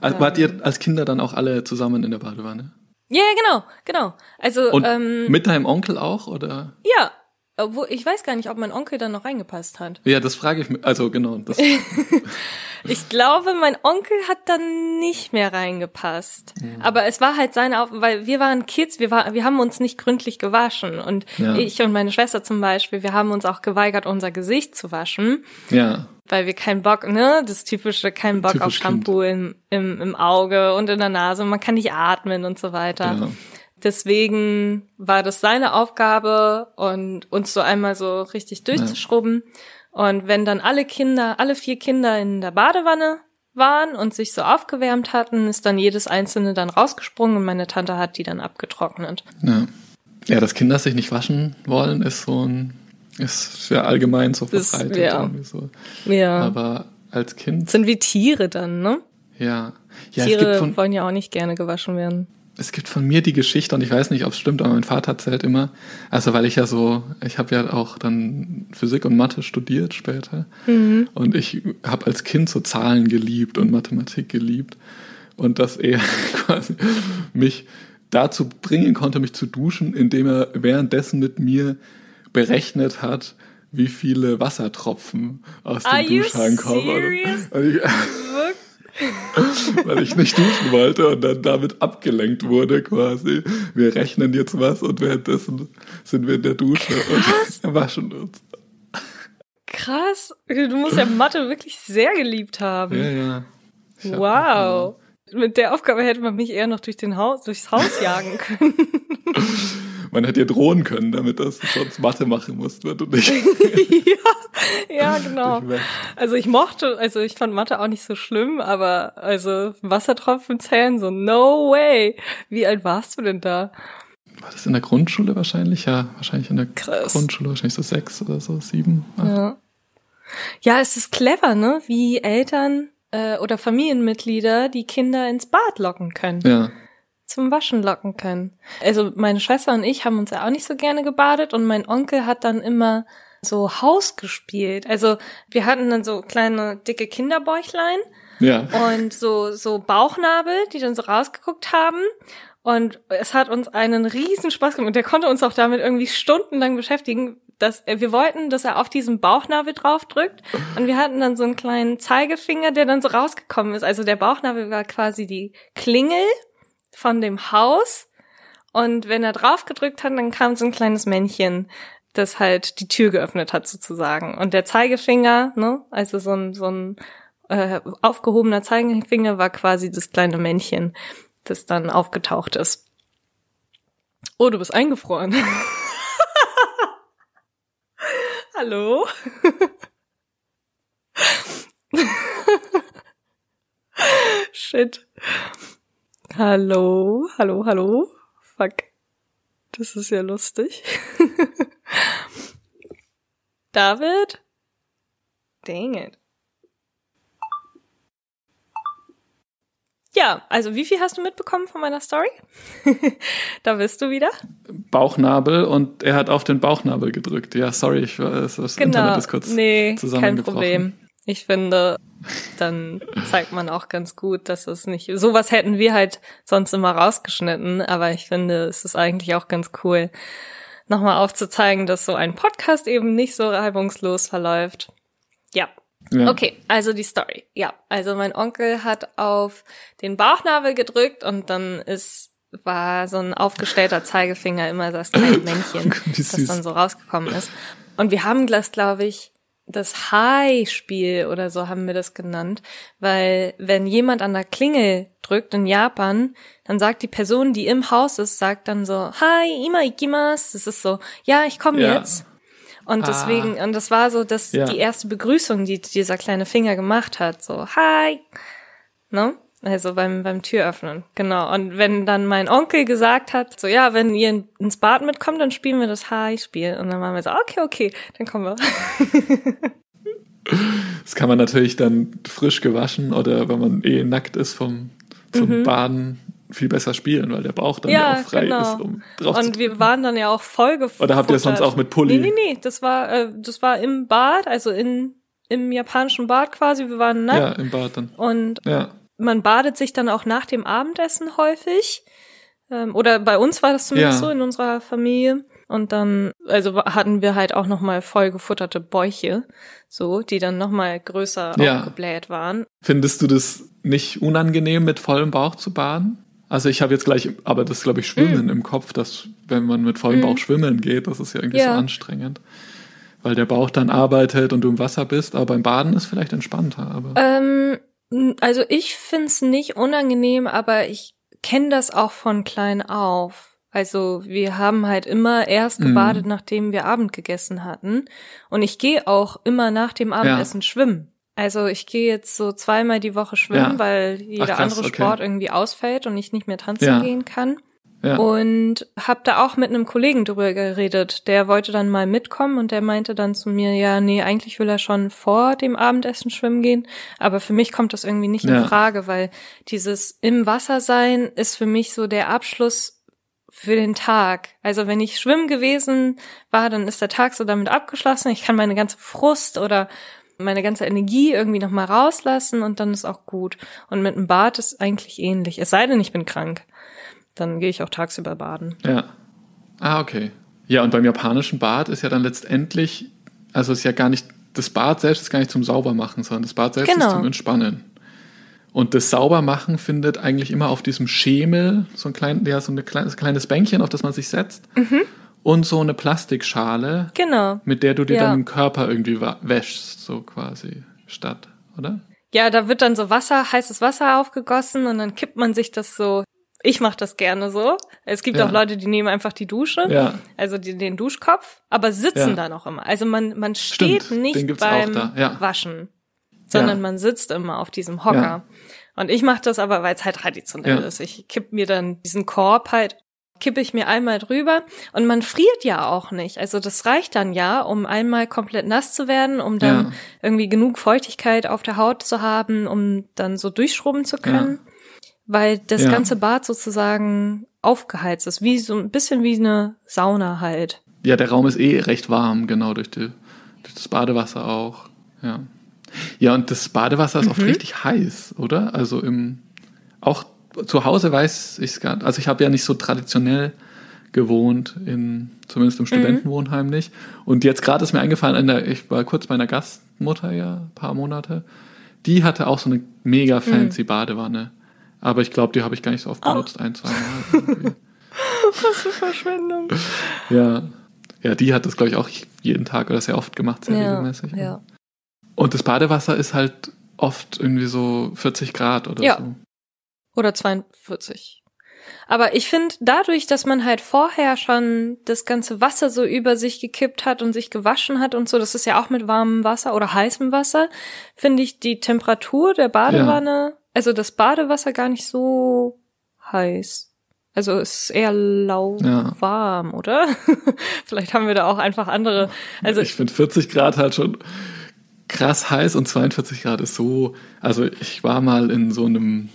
Also wart ihr als Kinder dann auch alle zusammen in der Badewanne? Ja, yeah, genau, genau. Also, Und ähm, mit deinem Onkel auch, oder? Ja, Obwohl, ich weiß gar nicht, ob mein Onkel dann noch reingepasst hat. Ja, das frage ich mich. Also genau. Das, Ich glaube, mein Onkel hat dann nicht mehr reingepasst. Aber es war halt seine Auf weil wir waren Kids, wir, war, wir haben uns nicht gründlich gewaschen. Und Ja. ich und meine Schwester zum Beispiel, wir haben uns auch geweigert, unser Gesicht zu waschen, ja, weil wir keinen Bock, ne, das typische, keinen Bock auf Typisch Kind. Shampoo im, im, im Auge und in der Nase. Man kann nicht atmen und so weiter. ja. Deswegen war das seine Aufgabe und uns so einmal so richtig durchzuschrubben. Und wenn dann alle Kinder, alle vier Kinder in der Badewanne waren und sich so aufgewärmt hatten, ist dann jedes einzelne dann rausgesprungen und meine Tante hat die dann abgetrocknet. Ja. ja, dass Kinder sich nicht waschen wollen, ist so ein, ist ja allgemein so Ist- verbreitet. ja. irgendwie so. Ja. Aber als Kind, sind wie Tiere dann, ne? ja. Ja, Tiere gibt, von, wollen ja auch nicht gerne gewaschen werden. Es gibt von mir die Geschichte, und ich weiß nicht, ob es stimmt, aber mein Vater erzählt immer, also weil ich ja so, ich habe ja auch dann Physik und Mathe studiert später. Mhm. Und ich habe als Kind so Zahlen geliebt und Mathematik geliebt. Und dass er quasi mich dazu bringen konnte, mich zu duschen, indem er währenddessen mit mir berechnet hat, wie viele Wassertropfen aus Are dem you Duschhahn kommen. serious? Und ich, weil ich nicht duschen wollte und dann damit abgelenkt wurde quasi. Wir rechnen jetzt was und währenddessen sind wir in der Dusche und waschen uns. Krass. Du musst ja Mathe wirklich sehr geliebt haben. Ja, ja. Ich hab- Wow. Mit der Aufgabe hätte man mich eher noch durch den Haus, durchs Haus jagen können. Man hätte ja drohen können, damit das sonst Mathe machen musst, wenn du nicht. ja, ja, genau. Also ich mochte, also ich fand Mathe auch nicht so schlimm, aber also Wassertropfen zählen so, no way. Wie alt warst du denn da? War das in der Grundschule wahrscheinlich? Ja, wahrscheinlich in der Krass. Grundschule, wahrscheinlich so sechs oder so, sieben. acht. Ja. Ja, es ist clever, ne? Wie Eltern äh, oder Familienmitglieder die Kinder ins Bad locken können. Ja. Zum Waschen locken können. Also meine Schwester und ich haben uns ja auch nicht so gerne gebadet und mein Onkel hat dann immer so Haus gespielt. Also wir hatten dann so kleine dicke Kinderbäuchlein Ja. und so so Bauchnabel, die dann so rausgeguckt haben. Und es hat uns einen riesen Spaß gemacht. Und der konnte uns auch damit irgendwie stundenlang beschäftigen. Dass, wir wollten, dass er auf diesen Bauchnabel drauf drückt. Und wir hatten dann so einen kleinen Zeigefinger, der dann so rausgekommen ist. Also der Bauchnabel war quasi die Klingel von dem Haus. Und wenn er drauf gedrückt hat, dann kam so ein kleines Männchen, das halt die Tür geöffnet hat sozusagen. Und der Zeigefinger, ne, also so ein, so ein äh, aufgehobener Zeigefinger war quasi das kleine Männchen, das dann aufgetaucht ist. Oh, du bist eingefroren. Hallo? Shit. Hallo, hallo, hallo. Fuck. Das ist ja lustig. David? Dang it. Ja, also wie viel hast du mitbekommen von meiner Story? da bist du wieder. Bauchnabel und er hat auf den Bauchnabel gedrückt. Ja, sorry, ich war, das, das Internet ist kurz Genau. nee, kein. Problem. Ich finde, dann zeigt man auch ganz gut, dass es nicht. Sowas hätten wir halt sonst immer rausgeschnitten, aber ich finde, es ist eigentlich auch ganz cool, nochmal aufzuzeigen, dass so ein Podcast eben nicht so reibungslos verläuft. Ja. Ja. Okay, also die Story. Ja, also mein Onkel hat auf den Bauchnabel gedrückt und dann ist war so ein aufgestellter Zeigefinger immer das kleine Männchen, das dann so rausgekommen ist. Und wir haben das, glaube ich, das Hi-Spiel oder so haben wir das genannt, weil wenn jemand an der Klingel drückt in Japan, dann sagt die Person, die im Haus ist, sagt dann so Hi, ima ikimasu. Das ist so, ja, ich komme Ja. jetzt. Und Ah. deswegen, und das war so, dass Ja. die erste Begrüßung, die dieser kleine Finger gemacht hat, so Hi, ne? Also beim, beim Türöffnen, genau. Und wenn dann mein Onkel gesagt hat, so ja, wenn ihr in- ins Bad mitkommt, dann spielen wir das Hi-Spiel. Und dann waren wir so, okay, okay, dann kommen wir. Das kann man natürlich dann frisch gewaschen oder wenn man eh nackt ist vom zum Baden viel besser spielen, weil der Bauch dann ja, Mhm. Ja, auch frei genau. ist, um drauf Und wir waren dann ja auch voll gefuttert. Oder habt ihr es sonst auch mit Pulli? Nee, nee, nee, das war, äh, das war im Bad, also in, im japanischen Bad quasi. Wir waren nackt. Ja, im Bad dann. Und Ja. Man badet sich dann auch nach dem Abendessen häufig. Ähm, oder bei uns war das zumindest Ja. so in unserer Familie. Und dann, also hatten wir halt auch nochmal voll gefutterte Bäuche, so, die dann nochmal größer Ja. aufgebläht waren. Findest du das nicht unangenehm, mit vollem Bauch zu baden? Also ich habe jetzt gleich, aber das glaube ich Schwimmen im Kopf, dass wenn man mit vollem Bauch schwimmen geht, das ist ja irgendwie Ja. so anstrengend. Weil der Bauch dann arbeitet und du im Wasser bist, aber beim Baden ist vielleicht entspannter. Aber Ähm, also ich find's nicht unangenehm, aber ich kenne das auch von klein auf. Also wir haben halt immer erst Mhm. gebadet, nachdem wir Abend gegessen hatten. Und ich gehe auch immer nach dem Abendessen schwimmen. Also ich gehe jetzt so zweimal die Woche schwimmen, Ja. weil jeder krass, andere okay. Sport irgendwie ausfällt und ich nicht mehr tanzen Ja. gehen kann. Ja, Und hab da auch mit einem Kollegen drüber geredet. Der wollte dann mal mitkommen und der meinte dann zu mir, ja, nee, eigentlich will er schon vor dem Abendessen schwimmen gehen. Aber für mich kommt das irgendwie nicht Ja. in Frage, weil dieses im Wasser sein ist für mich so der Abschluss für den Tag. Also wenn ich schwimmen gewesen war, dann ist der Tag so damit abgeschlossen. Ich kann meine ganze Frust oder meine ganze Energie irgendwie nochmal rauslassen und dann ist auch gut. Und mit einem Bad ist eigentlich ähnlich. Es sei denn, ich bin krank. Dann gehe ich auch tagsüber baden. ja. Ah, okay. Ja, und beim japanischen Bad ist ja dann letztendlich, also ist ja gar nicht, das Bad selbst ist gar nicht zum Saubermachen, sondern das Bad selbst Genau. ist zum Entspannen. Und das Saubermachen findet eigentlich immer auf diesem Schemel, so ein, klein, ja, so ein kleines, Bänkchen, auf das man sich setzt, Mhm. und so eine Plastikschale, Genau. mit der du dir Ja. dann den Körper irgendwie wäschst, so quasi statt, oder? Ja, da wird dann so Wasser, heißes Wasser aufgegossen und dann kippt man sich das so. Ich mache das gerne so. Es gibt Ja. auch Leute, die nehmen einfach die Dusche, Ja. also die, den Duschkopf, aber sitzen Ja. da noch immer. Also man, man steht Stimmt, nicht beim ja. Waschen, sondern man sitzt immer auf diesem Hocker. Und ich mache das aber, weil es halt traditionell ist. Ich kipp mir dann diesen Korb halt, kippe ich mir einmal drüber und man friert ja auch nicht. Also das reicht dann ja, um einmal komplett nass zu werden, um dann irgendwie genug Feuchtigkeit auf der Haut zu haben, um dann so durchschrubben zu können. Weil das Ja. ganze Bad sozusagen aufgeheizt ist, wie so ein bisschen wie eine Sauna halt. Ja, der Raum ist eh recht warm, genau, durch, die, durch das Badewasser auch. Ja. Ja, und das Badewasser ist oft Mhm. richtig heiß, oder? Also im, auch zu Hause weiß ich es gar nicht. Also ich habe ja nicht so traditionell gewohnt, in, zumindest Mhm. im Studentenwohnheim nicht. Und jetzt gerade ist mir eingefallen, in der, ich war kurz bei einer Gastmutter ja, ein paar Monate. Die hatte auch so eine mega fancy Mhm. Badewanne. Aber ich glaube, die habe ich gar nicht so oft benutzt, ein, zwei Mal. Was für Verschwendung. Ja. Ja, die hat das, glaube ich, auch jeden Tag oder sehr oft gemacht, sehr regelmäßig. ja. Und das Badewasser ist halt oft irgendwie so 40 Grad oder Ja. so. Oder 42. Aber ich finde, dadurch, dass man halt vorher schon das ganze Wasser so über sich gekippt hat und sich gewaschen hat und so, das ist ja auch mit warmem Wasser oder heißem Wasser, finde ich die Temperatur der Badewanne, also das Badewasser gar nicht so heiß. Also es ist eher lauwarm, oder? Vielleicht haben wir da auch einfach andere. Also ich finde 40 Grad halt schon krass heiß und 42 Grad ist so. Also ich war mal in so einem,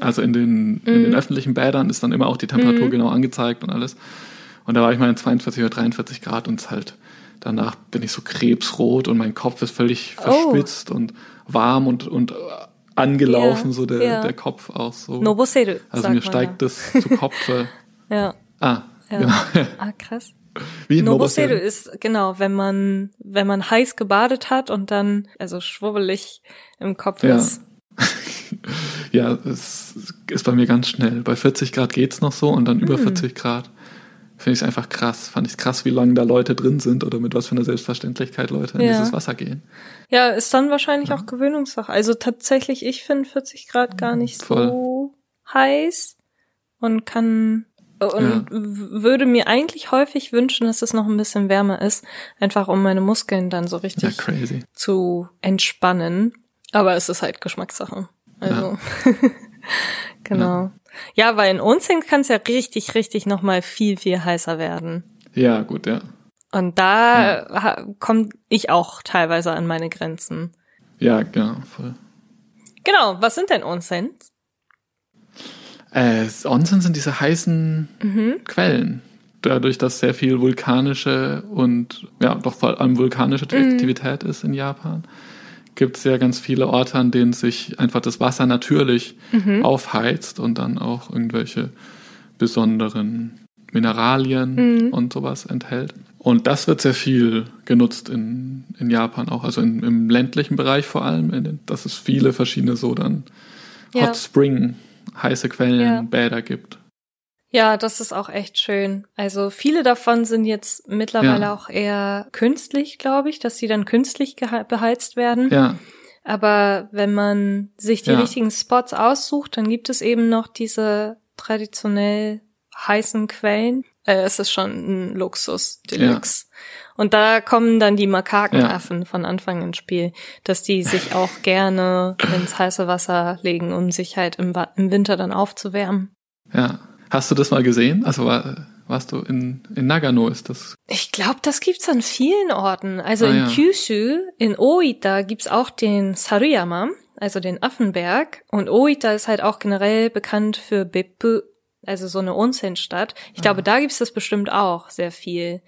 also in den, in Mhm. den öffentlichen Bädern ist dann immer auch die Temperatur genau angezeigt und alles. Und da war ich mal in 42 oder 43 Grad und es halt danach bin ich so krebsrot und mein Kopf ist völlig Oh. und warm und, und angelaufen, so der, der Kopf auch so. Noboseru, also mir steigt da. das zu Kopfe. Ja, Ah, genau. Ah, krass. Wie Noboseru Noboseru. ist genau, wenn man wenn man heiß gebadet hat und dann also schwubbelig im Kopf Ja. ist. Ja, es ist bei mir ganz schnell. Bei 40 Grad geht's noch so und dann über Hm. 40 Grad finde ich es einfach krass. Fand ich krass, wie lange da Leute drin sind oder mit was für einer Selbstverständlichkeit Leute in Ja. dieses Wasser gehen. Ja, ist dann wahrscheinlich auch Gewöhnungssache. Also tatsächlich, ich finde 40 Grad gar nicht Voll. so heiß und kann und w- würde mir eigentlich häufig wünschen, dass es noch ein bisschen wärmer ist, einfach um meine Muskeln dann so Ja, richtig zu entspannen. Aber es ist halt Geschmackssache. Also genau. Ja, weil in Onsen kann es ja richtig, richtig noch mal viel, viel heißer werden. Ja, gut, ja. Und da ha- komme ich auch teilweise an meine Grenzen. Ja, genau, voll. Genau, was sind denn Onsens? Äh, Onsen sind diese heißen Mhm. Quellen. Dadurch, dass sehr viel vulkanische und ja, doch vor allem vulkanische Mhm. Aktivität ist in Japan, gibt es ja ganz viele Orte, an denen sich einfach das Wasser natürlich Mhm. aufheizt und dann auch irgendwelche besonderen Mineralien und sowas enthält. Und das wird sehr viel genutzt in, in Japan auch, also in, im ländlichen Bereich vor allem, in dass es viele verschiedene so dann Ja. Hot Spring, heiße Quellen, Ja. Bäder gibt. Ja, das ist auch echt schön. Also viele davon sind jetzt mittlerweile Ja. auch eher künstlich, glaube ich, dass sie dann künstlich beheizt werden. Ja, Aber wenn man sich die Ja. richtigen Spots aussucht, dann gibt es eben noch diese traditionell heißen Quellen. Äh, es ist schon ein Luxus Deluxe. Und da kommen dann die Makakenaffen von Anfang ins Spiel, dass die sich auch gerne ins heiße Wasser legen, um sich halt im, im Winter dann aufzuwärmen. ja. Hast du das mal gesehen? Also war, warst du in, in Nagano ist das? Ich glaube, das gibt's an vielen Orten. Also Ah, in ja. Kyushu, in Oita gibt's auch den Saruyama, also den Affenberg. Und Oita ist halt auch generell bekannt für Beppu, also so eine Onsen-Stadt. Ich glaube, Ah. da gibt's das bestimmt auch sehr viel.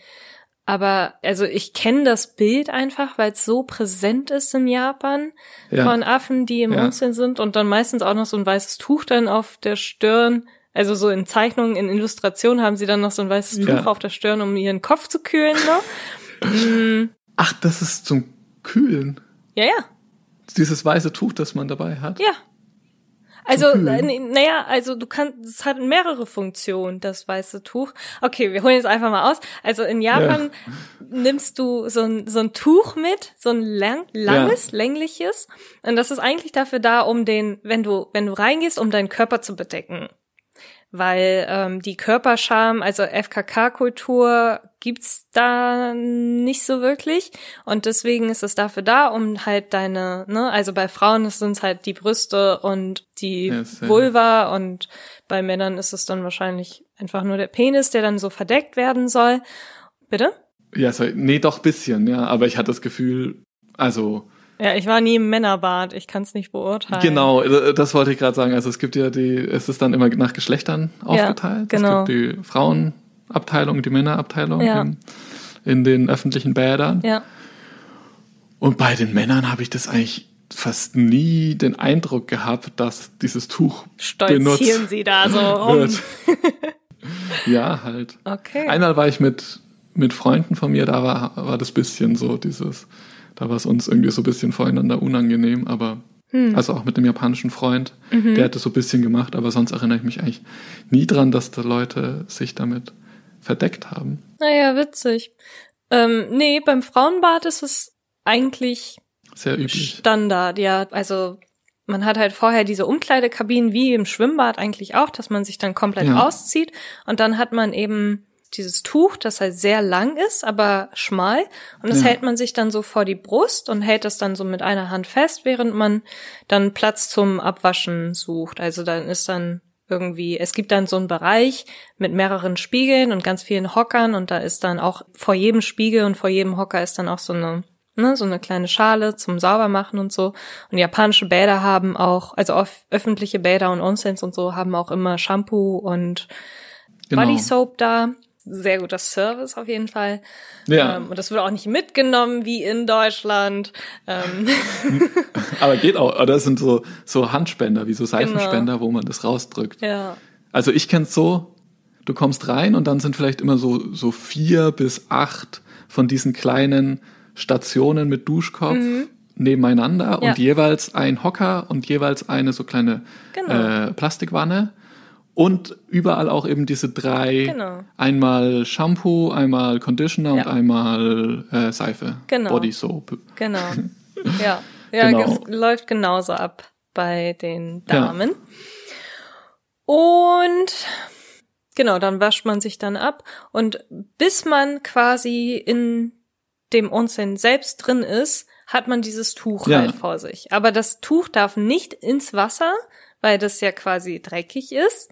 Aber also ich kenne das Bild einfach, weil es so präsent ist in Japan Ja. von Affen, die im Ja. Onsen sind und dann meistens auch noch so ein weißes Tuch dann auf der Stirn. Also so in Zeichnungen, in Illustrationen haben sie dann noch so ein weißes Ja. Tuch auf der Stirn, um ihren Kopf zu kühlen. Ne? mm, Ach, das ist zum Kühlen. ja, ja, Dieses weiße Tuch, das man dabei hat. ja. Also, naja, also du kannst, es hat mehrere Funktionen, das weiße Tuch. Okay, wir holen jetzt einfach mal aus. Also in Japan nimmst du so ein, so ein Tuch mit, so ein lang, langes, längliches. Und das ist eigentlich dafür da, um den, wenn du, wenn du reingehst, um deinen Körper zu bedecken. Weil ähm, die Körperscham, also FKK-Kultur, gibt's da nicht so wirklich. Und deswegen ist es dafür da, um halt deine, ne, also bei Frauen sind es halt die Brüste und die Yes. Vulva und bei Männern ist es dann wahrscheinlich einfach nur der Penis, der dann so verdeckt werden soll. Bitte? Ja, so, nee, doch bisschen, ja. Aber ich hatte das Gefühl, also Ja, ich war nie im Männerbad, ich kann es nicht beurteilen. genau, äh, das wollte ich gerade sagen. Also es gibt ja die, es ist dann immer nach Geschlechtern aufgeteilt. genau. Es gibt die Frauenabteilung, die Männerabteilung Ja. in, in den öffentlichen Bädern. Ja. Und bei den Männern habe ich das eigentlich fast nie den Eindruck gehabt, dass dieses Tuch Stolzieren benutzt sie da so rum. ja, halt. Okay. Einmal war ich mit, mit Freunden von mir, da war, war das bisschen so dieses, da war es uns irgendwie so ein bisschen voreinander unangenehm, aber Hm. also auch mit einem japanischen Freund, Mhm. der hat das so ein bisschen gemacht, aber sonst erinnere ich mich eigentlich nie dran, dass da Leute sich damit verdeckt haben. Naja, witzig. Ähm, nee, beim Frauenbad ist es eigentlich Sehr üblich. Standard, ja. Also man hat halt vorher diese Umkleidekabinen wie im Schwimmbad eigentlich auch, dass man sich dann komplett Ja. auszieht und dann hat man eben dieses Tuch, das halt sehr lang ist, aber schmal und das Ja. hält man sich dann so vor die Brust und hält das dann so mit einer Hand fest, während man dann Platz zum Abwaschen sucht. Also dann ist dann irgendwie, es gibt dann so einen Bereich mit mehreren Spiegeln und ganz vielen Hockern und da ist dann auch vor jedem Spiegel und vor jedem Hocker ist dann auch so eine ne, so eine kleine Schale zum Saubermachen und so. Und japanische Bäder haben auch, also öf öffentliche Bäder und Onsens und so haben auch immer Shampoo und Genau. Body Soap da. Sehr guter Service auf jeden Fall. Ja, Ähm, und das wird auch nicht mitgenommen wie in Deutschland. Ähm, aber geht auch. Oder es sind so, so Handspender, wie so Seifenspender, wo man das rausdrückt. ja. Also ich kenn's so, du kommst rein und dann sind vielleicht immer so, so vier bis acht von diesen kleinen Stationen mit Duschkopf nebeneinander Mhm. Ja. und jeweils ein Hocker und jeweils eine so kleine Genau. äh, Plastikwanne. Und überall auch eben diese drei, Genau. einmal Shampoo, einmal Conditioner und Ja. einmal äh, Seife, Genau. Body Soap. Genau. Ja. Ja, Genau. es läuft genauso ab bei den Ja. Damen. Und genau, dann wascht man sich dann ab und bis man quasi in dem Onsen selbst drin ist, hat man dieses Tuch Ja. halt vor sich. Aber das Tuch darf nicht ins Wasser, weil das ja quasi dreckig ist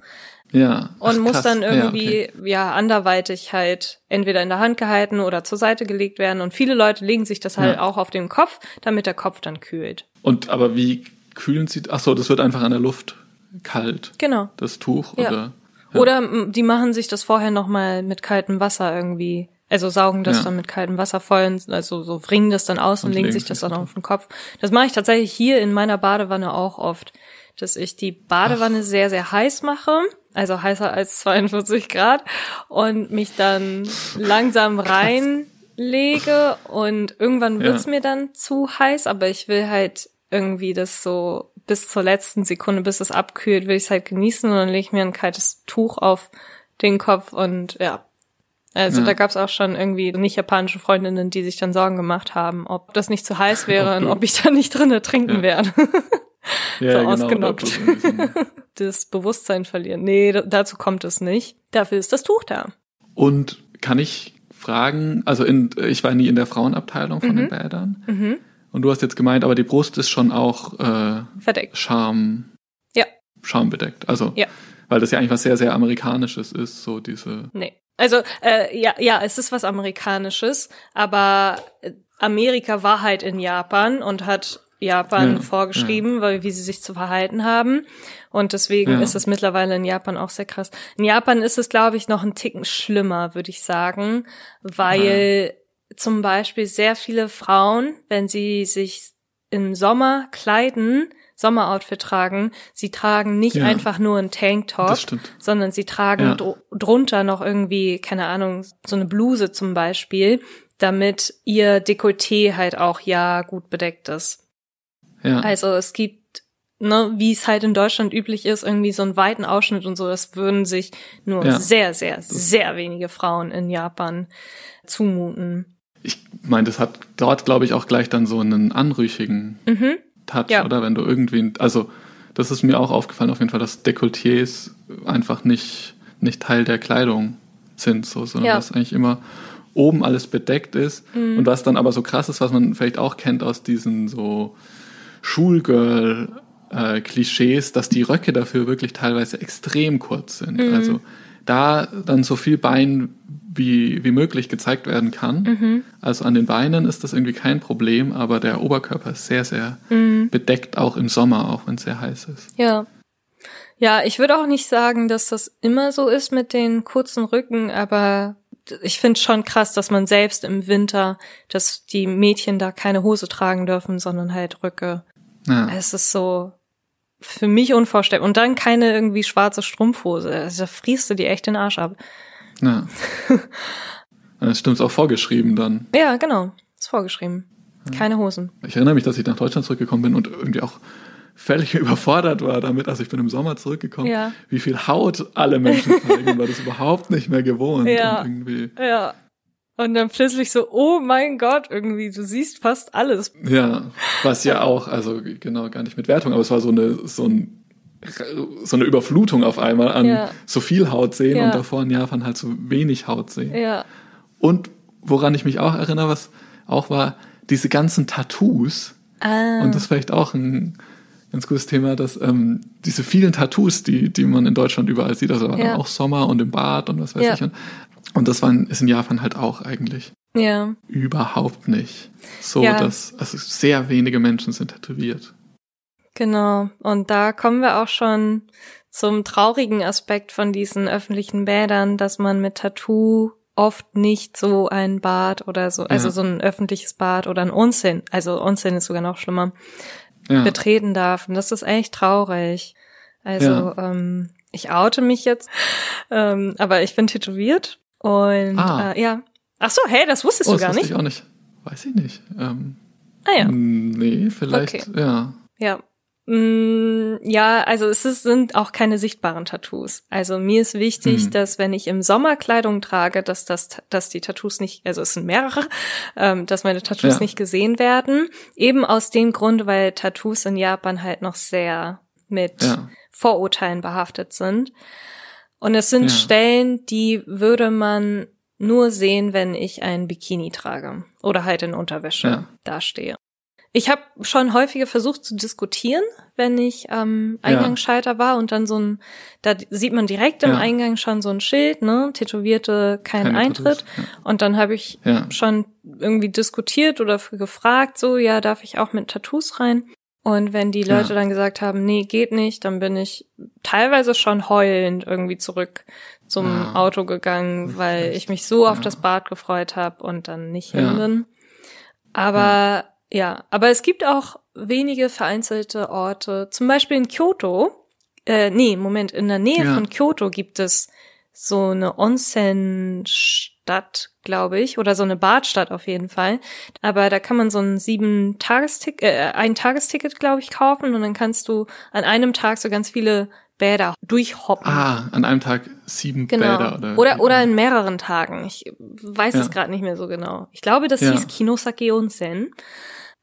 Ja. und Ach, muss krass. dann Ja, irgendwie okay. ja, anderweitig halt entweder in der Hand gehalten oder zur Seite gelegt werden und viele Leute legen sich das halt Ja. auch auf den Kopf, damit der Kopf dann kühlt. Und aber wie kühlen sie? Ach so, das wird einfach an der Luft kalt, Genau. das Tuch Ja. oder? Ja. Oder die machen sich das vorher noch mal mit kaltem Wasser irgendwie, also saugen das Ja. dann mit kaltem Wasser voll, und- also so wringen das dann aus und, Und legen sich das dann auf den Kopf. Das mache ich tatsächlich hier in meiner Badewanne auch oft, dass ich die Badewanne sehr, sehr heiß mache also heißer als 42 Grad und mich dann langsam reinlege und irgendwann wird's ja. mir dann zu heiß, aber ich will halt irgendwie das so bis zur letzten Sekunde, bis es abkühlt, will ich es halt genießen und dann lege ich mir ein kaltes Tuch auf den Kopf und ja. Also ja. da gab's auch schon irgendwie nicht japanische Freundinnen, die sich dann Sorgen gemacht haben, ob das nicht zu heiß wäre und ob ich da nicht drinnen trinken ja. werde. ja, so genau, ausgenockt. das Bewusstsein verlieren. Nee, dazu kommt es nicht. Dafür ist das Tuch da. Und kann ich fragen, also in, ich war nie in der Frauenabteilung von mhm. den Bädern. Mhm. Und du hast jetzt gemeint, aber die Brust ist schon auch äh, verdeckt. Charme. Ja. Schambedeckt. Also, ja. weil das ja eigentlich was sehr, sehr Amerikanisches ist, so diese. Nee. Also, äh, ja, ja, es ist was Amerikanisches, aber Amerika war halt in Japan und hat Japan ja, vorgeschrieben, ja. weil wie sie sich zu verhalten haben. Und deswegen ja. ist es mittlerweile in Japan auch sehr krass. In Japan ist es, glaube ich, noch ein Ticken schlimmer, würde ich sagen, weil zum Beispiel sehr viele Frauen, wenn sie sich im Sommer kleiden, Sommeroutfit tragen, sie tragen nicht einfach nur einen Tanktop, sondern sie tragen dr drunter noch irgendwie, keine Ahnung, so eine Bluse zum Beispiel, damit ihr Dekolleté halt auch ja gut bedeckt ist. Ja. Also es gibt, ne, wie es halt in Deutschland üblich ist, irgendwie so einen weiten Ausschnitt und so, das würden sich nur ja. sehr, sehr, sehr wenige Frauen in Japan zumuten ich meine, das hat dort, glaube ich, auch gleich dann so einen anrüchigen mhm. Touch, ja. oder? Wenn du irgendwie, also das ist mir auch aufgefallen auf jeden Fall, dass Dekolletés einfach nicht, nicht Teil der Kleidung sind, so, sondern ja. dass eigentlich immer oben alles bedeckt ist mhm. und was dann aber so krass ist, was man vielleicht auch kennt aus diesen so Schulgirl äh, dass die Röcke dafür wirklich teilweise extrem kurz sind. Mhm. Also da dann so viel Bein wie, wie möglich gezeigt werden kann. Mhm. Also an den Beinen ist das irgendwie kein Problem, aber der Oberkörper ist sehr, sehr mhm. bedeckt, auch im Sommer, auch wenn es sehr heiß ist. Ja. Ja, ich würde auch nicht sagen, dass das immer so ist mit den kurzen Rücken, aber ich finde schon krass, dass man selbst im Winter, dass die Mädchen da keine Hose tragen dürfen, sondern halt Rücke. Ja. Es ist so für mich unvorstellbar. Und dann keine irgendwie schwarze Strumpfhose. Also da friest du die echt den Arsch ab. Ja. Das stimmt, ist auch vorgeschrieben dann. Ja, genau. Ist vorgeschrieben. Keine Hosen. Ich erinnere mich, dass ich nach Deutschland zurückgekommen bin und irgendwie auch völlig überfordert war damit, also ich bin im Sommer zurückgekommen, ja. wie viel Haut alle Menschen zeigen, war das überhaupt nicht mehr gewohnt. Ja. Und irgendwie. ja. Und dann plötzlich so, oh mein Gott, irgendwie, du siehst fast alles. Ja, was ja auch, also genau, gar nicht mit Wertung, aber es war so eine, so ein so eine Überflutung auf einmal an ja. so viel Haut sehen ja. und davor in Japan halt so wenig Haut sehen. Ja. Und woran ich mich auch erinnere, was auch war, diese ganzen Tattoos. Ah. Und das ist vielleicht auch ein ganz gutes Thema, dass ähm, diese vielen Tattoos, die, die man in Deutschland überall sieht, also auch Sommer und im Bad und was weiß ich. Und, und das war in, ist in Japan halt auch eigentlich. Ja. Überhaupt nicht. So, ja. dass also sehr wenige Menschen sind tätowiert. Genau. Und da kommen wir auch schon zum traurigen Aspekt von diesen öffentlichen Bädern, dass man mit Tattoo oft nicht so ein Bad oder so, also so ein öffentliches Bad oder ein Unsinn, also Unsinn ist sogar noch schlimmer, ja. betreten darf. Und das ist echt traurig. Also ja. ähm, ich oute mich jetzt, ähm, aber ich bin tätowiert und ah. äh, ja. Ach so, hey, das wusstest oh, du gar das nicht? Ich auch nicht. Weiß ich nicht. Ähm, ah ja. Nee, vielleicht, okay. ja. Ja, Mm, ja, also es ist, sind auch keine sichtbaren Tattoos. Also mir ist wichtig, mhm. dass wenn ich im Sommer Kleidung trage, dass das, dass die Tattoos nicht, also es sind mehrere, ähm, dass meine Tattoos ja. nicht gesehen werden. Eben aus dem Grund, weil Tattoos in Japan halt noch sehr mit ja. Vorurteilen behaftet sind. Und es sind ja. Stellen, die würde man nur sehen, wenn ich ein Bikini trage oder halt in Unterwäsche dastehe. Ich habe schon häufiger versucht zu diskutieren, wenn ich am Eingangsschalter ja. war und dann so ein, da sieht man direkt im ja. Eingang schon so ein Schild, ne, Tätowierte kein Keine Eintritt. Ja. Und dann habe ich schon irgendwie diskutiert oder gefragt, so, ja, darf ich auch mit Tattoos rein? Und wenn die Leute dann gesagt haben, nee, geht nicht, dann bin ich teilweise schon heulend irgendwie zurück zum Auto gegangen, weil ich mich so auf das Bad gefreut habe und dann nicht hin bin. Aber ja, aber es gibt auch wenige vereinzelte Orte, zum Beispiel in Kyoto äh, nee, Moment, in der Nähe Ja. von Kyoto gibt es so eine Onsen-Stadt, glaube ich, oder so eine Badstadt auf jeden Fall. Aber da kann man so ein sieben Tagesticket, äh, ein Tagesticket, glaube ich, kaufen und dann kannst du an einem Tag so ganz viele Bäder durchhoppen. Ah, an einem Tag sieben Genau. Bäder oder. oder, oder in mehreren Tagen. Ich weiß Ja. es gerade nicht mehr so genau. Ich glaube, das Ja. hieß Kinosake Onsen.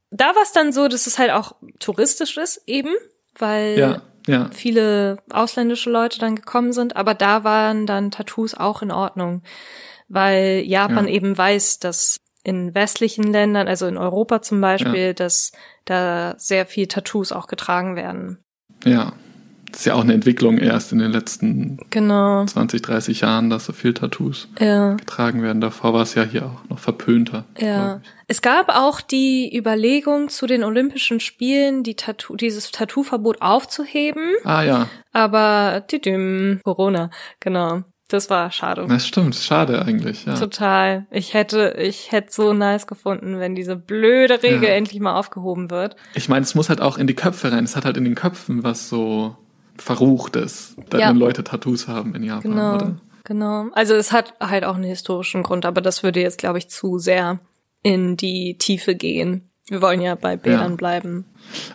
Da war es dann so, dass es halt auch touristisch ist, eben, weil Ja, ja. viele ausländische Leute dann gekommen sind, aber da waren dann Tattoos auch in Ordnung, weil Japan Ja. eben weiß, dass in westlichen Ländern, also in Europa zum Beispiel, dass da sehr viel Tattoos auch getragen werden. Ja. Das ist ja auch eine Entwicklung erst in den letzten Genau. 20, 30 Jahren, dass so viel Tattoos Ja. getragen werden. Davor war es ja hier auch noch verpönter. Ja. Es gab auch die Überlegung zu den Olympischen Spielen, die Tattoo, dieses Tattoo-Verbot aufzuheben, Ah ja, aber tüdüm, Corona, genau. Das war schade. das stimmt. Schade eigentlich, ja. Total. Ich hätte, ich hätte so nice gefunden, wenn diese blöde Regel Ja. endlich mal aufgehoben wird. Ich meine, es muss halt auch in die Köpfe rein. Es hat halt in den Köpfen was so Verruchtes, da Ja. wenn Leute Tattoos haben in Japan, Genau. oder? Genau. Also es hat halt auch einen historischen Grund, aber das würde jetzt, glaube ich, zu sehr in die Tiefe gehen. Wir wollen ja bei Bädern Ja. bleiben.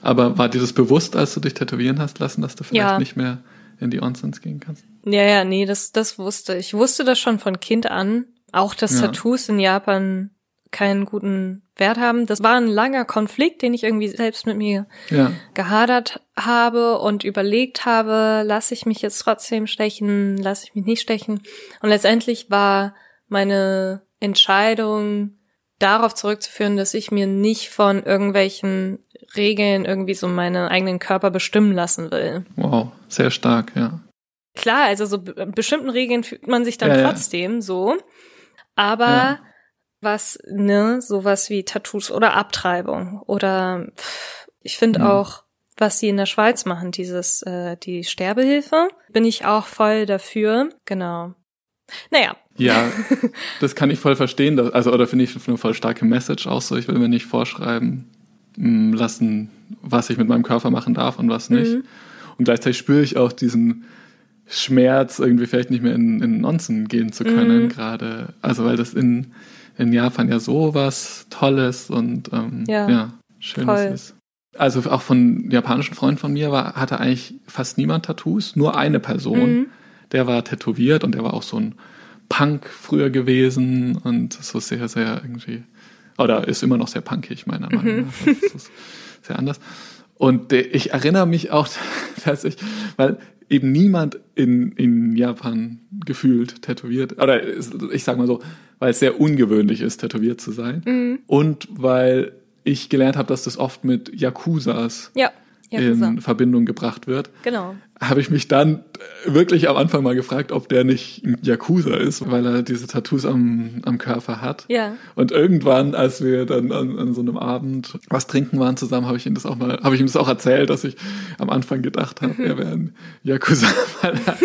Aber war dir das bewusst, als du dich tätowieren hast lassen, dass du vielleicht Ja. nicht mehr in die Onsens gehen kannst? Ja, ja, nee, das, das wusste ich. Wusste das schon von Kind an. Auch, dass Ja. Tattoos in Japan keinen guten Wert haben. Das war ein langer Konflikt, den ich irgendwie selbst mit mir Ja. gehadert habe und überlegt habe, lasse ich mich jetzt trotzdem stechen, lasse ich mich nicht stechen. Und letztendlich war meine Entscheidung darauf zurückzuführen, dass ich mir nicht von irgendwelchen Regeln irgendwie so meinen eigenen Körper bestimmen lassen will. Wow, sehr stark, ja. Klar, also so be- bestimmten Regeln fühlt man sich dann Ja, ja. trotzdem so. Aber Ja. was, ne, sowas wie Tattoos oder Abtreibung oder pff, ich finde Mhm. auch, was sie in der Schweiz machen, dieses, äh, die Sterbehilfe, bin ich auch voll dafür. Genau. Naja, Ja, das kann ich voll verstehen. dass- Also, oder finde ich eine voll starke Message auch so. Ich will mir nicht vorschreiben mh, lassen, was ich mit meinem Körper machen darf und was nicht. Mhm. Und gleichzeitig spüre ich auch diesen Schmerz, irgendwie vielleicht nicht mehr in, in Nonsen gehen zu können, Mhm. gerade. Also, weil das in, in Japan ja so was Tolles und ähm, Ja. ja. Schönes Voll. ist. Also auch von japanischen Freunden von mir war, hatte eigentlich fast niemand Tattoos, nur eine Person Mhm. der war tätowiert und der war auch so ein Punk früher gewesen und so sehr, sehr irgendwie, oder ist immer noch sehr punkig, meiner Mhm. Meinung nach. Also Das ist sehr anders. Und ich erinnere mich auch, dass ich, weil eben niemand in, in Japan gefühlt tätowiert, oder ich sag mal so, weil es sehr ungewöhnlich ist, tätowiert zu sein. Mhm. Und weil ich gelernt habe, dass das oft mit Yakuzas ja, Yakuza. in Verbindung gebracht wird Genau. Habe ich mich dann wirklich am Anfang mal gefragt, ob der nicht ein Yakuza ist, weil er diese Tattoos am, am Körper hat. Ja. Und irgendwann, als wir dann an, an so einem Abend was trinken waren zusammen, habe ich ihm das auch mal, habe ich ihm das auch erzählt, dass ich am Anfang gedacht habe, er wäre ein Yakuza, weil er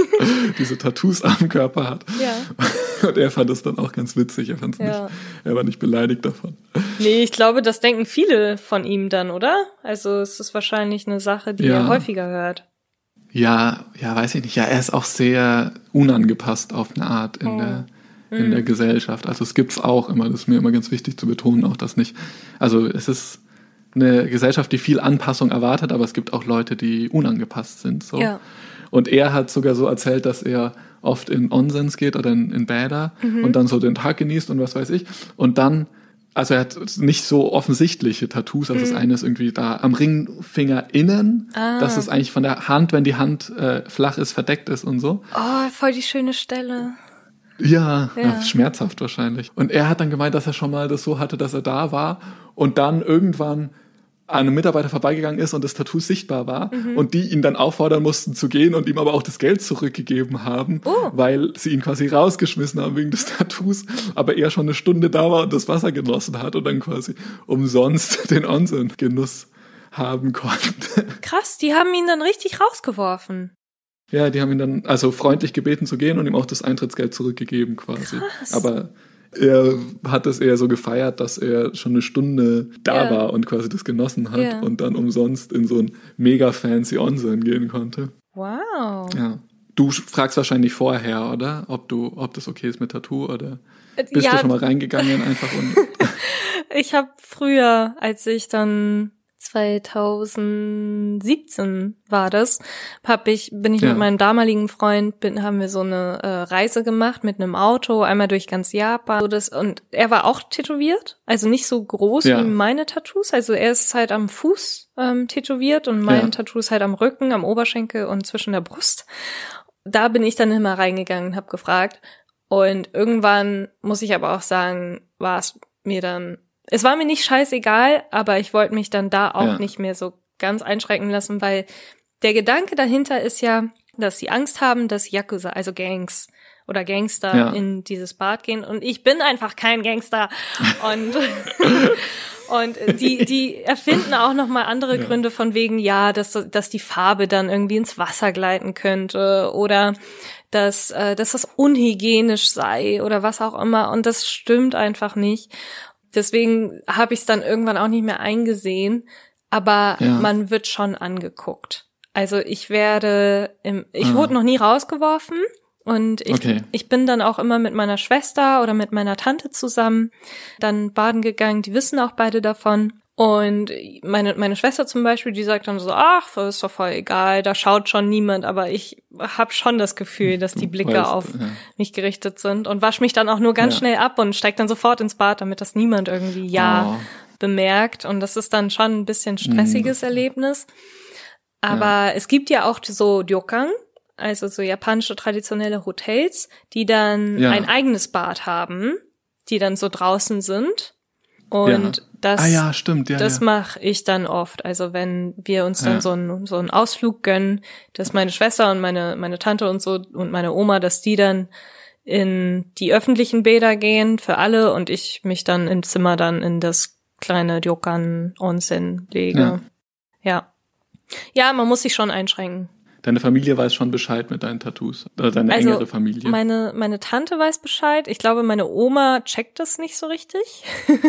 diese Tattoos am Körper hat. Ja. Und er fand das dann auch ganz witzig. Er fand's Ja. nicht, er war nicht beleidigt davon. Nee, ich glaube, das denken viele von ihm dann, oder? Also es ist wahrscheinlich eine Sache, die Ja. er häufiger hört. Ja, ja, weiß ich nicht. Ja, er ist auch sehr unangepasst auf eine Art in Oh. der in der Gesellschaft. Also es gibt's auch immer. Das ist mir immer ganz wichtig zu betonen, auch das nicht. Also es ist eine Gesellschaft, die viel Anpassung erwartet, aber es gibt auch Leute, die unangepasst sind. So. Ja. Und er hat sogar so erzählt, dass er oft in Onsens geht oder in, in Bäder Mhm. und dann so den Tag genießt und was weiß ich. Und dann, also er hat nicht so offensichtliche Tattoos. Also das eine ist irgendwie da am Ringfinger innen, Mhm. Ah. dass es eigentlich von der Hand, wenn die Hand äh, flach ist, verdeckt ist und so. Oh, voll die schöne Stelle. Ja, Ja. ja, schmerzhaft wahrscheinlich. Und er hat dann gemeint, dass er schon mal das so hatte, dass er da war und dann irgendwann an einem Mitarbeiter vorbeigegangen ist und das Tattoo sichtbar war Mhm. und die ihn dann auffordern mussten zu gehen und ihm aber auch das Geld zurückgegeben haben, Oh. weil sie ihn quasi rausgeschmissen haben wegen des Tattoos, aber er schon eine Stunde da war und das Wasser genossen hat und dann quasi umsonst den Onsen-Genuss haben konnte. Krass, die haben ihn dann richtig rausgeworfen. Ja, die haben ihn dann also freundlich gebeten zu gehen und ihm auch das Eintrittsgeld zurückgegeben quasi. Krass. Aber er hat es eher so gefeiert, dass er schon eine Stunde da Ja. war und quasi das genossen hat Ja. und dann umsonst in so ein mega fancy Onsen gehen konnte. Wow. Ja. Du fragst wahrscheinlich vorher, oder? Ob du, ob das okay ist mit Tattoo oder bist Äh, ja, du schon mal reingegangen einfach und Ich habe früher, als ich dann 2017 war das, hab ich bin ich Ja. mit meinem damaligen Freund bin haben wir so eine äh, Reise gemacht mit einem Auto einmal durch ganz Japan so das und er war auch tätowiert, also nicht so groß Ja. wie meine Tattoos, also er ist halt am Fuß ähm, tätowiert und mein Ja. Tattoo ist halt am Rücken, am Oberschenkel und zwischen der Brust. Da bin ich dann immer reingegangen und habe gefragt und irgendwann muss ich aber auch sagen, war es mir dann, es war mir nicht scheißegal, aber ich wollte mich dann da auch Ja. nicht mehr so ganz einschränken lassen, weil der Gedanke dahinter ist ja, dass sie Angst haben, dass Yakuza, also Gangs oder Gangster Ja. in dieses Bad gehen und ich bin einfach kein Gangster und und die die erfinden auch noch mal andere Ja. Gründe von wegen ja, dass dass die Farbe dann irgendwie ins Wasser gleiten könnte oder dass äh, dass das unhygienisch sei oder was auch immer und das stimmt einfach nicht. Deswegen habe ich es dann irgendwann auch nicht mehr eingesehen, aber Ja. man wird schon angeguckt. Also ich werde im ich Ah. wurde noch nie rausgeworfen und ich, Okay. ich bin dann auch immer mit meiner Schwester oder mit meiner Tante zusammen dann baden gegangen. Die wissen auch beide davon. Und meine, meine Schwester zum Beispiel, die sagt dann so, ach, das ist doch voll egal, da schaut schon niemand, aber ich habe schon das Gefühl, dass die Blicke weißt, auf ja. mich gerichtet sind und wasch mich dann auch nur ganz Ja. schnell ab und steig dann sofort ins Bad, damit das niemand irgendwie ja Oh. bemerkt. Und das ist dann schon ein bisschen stressiges Erlebnis. Aber es gibt ja auch so Ryokan, also so japanische traditionelle Hotels, die dann Ja. ein eigenes Bad haben, die dann so draußen sind. Und Ja. Das, ah ja, stimmt, ja. das ja. mache ich dann oft. Also wenn wir uns dann Ja. so, einen, so einen Ausflug gönnen, dass meine Schwester und meine, meine Tante und so und meine Oma, dass die dann in die öffentlichen Bäder gehen für alle und ich mich dann im Zimmer dann in das kleine Ryokan Onsen lege. Ja. Ja. ja. man muss sich schon einschränken. Deine Familie weiß schon Bescheid mit deinen Tattoos. Oder deine Also, engere Familie. Meine, meine Tante weiß Bescheid. Ich glaube, meine Oma checkt das nicht so richtig.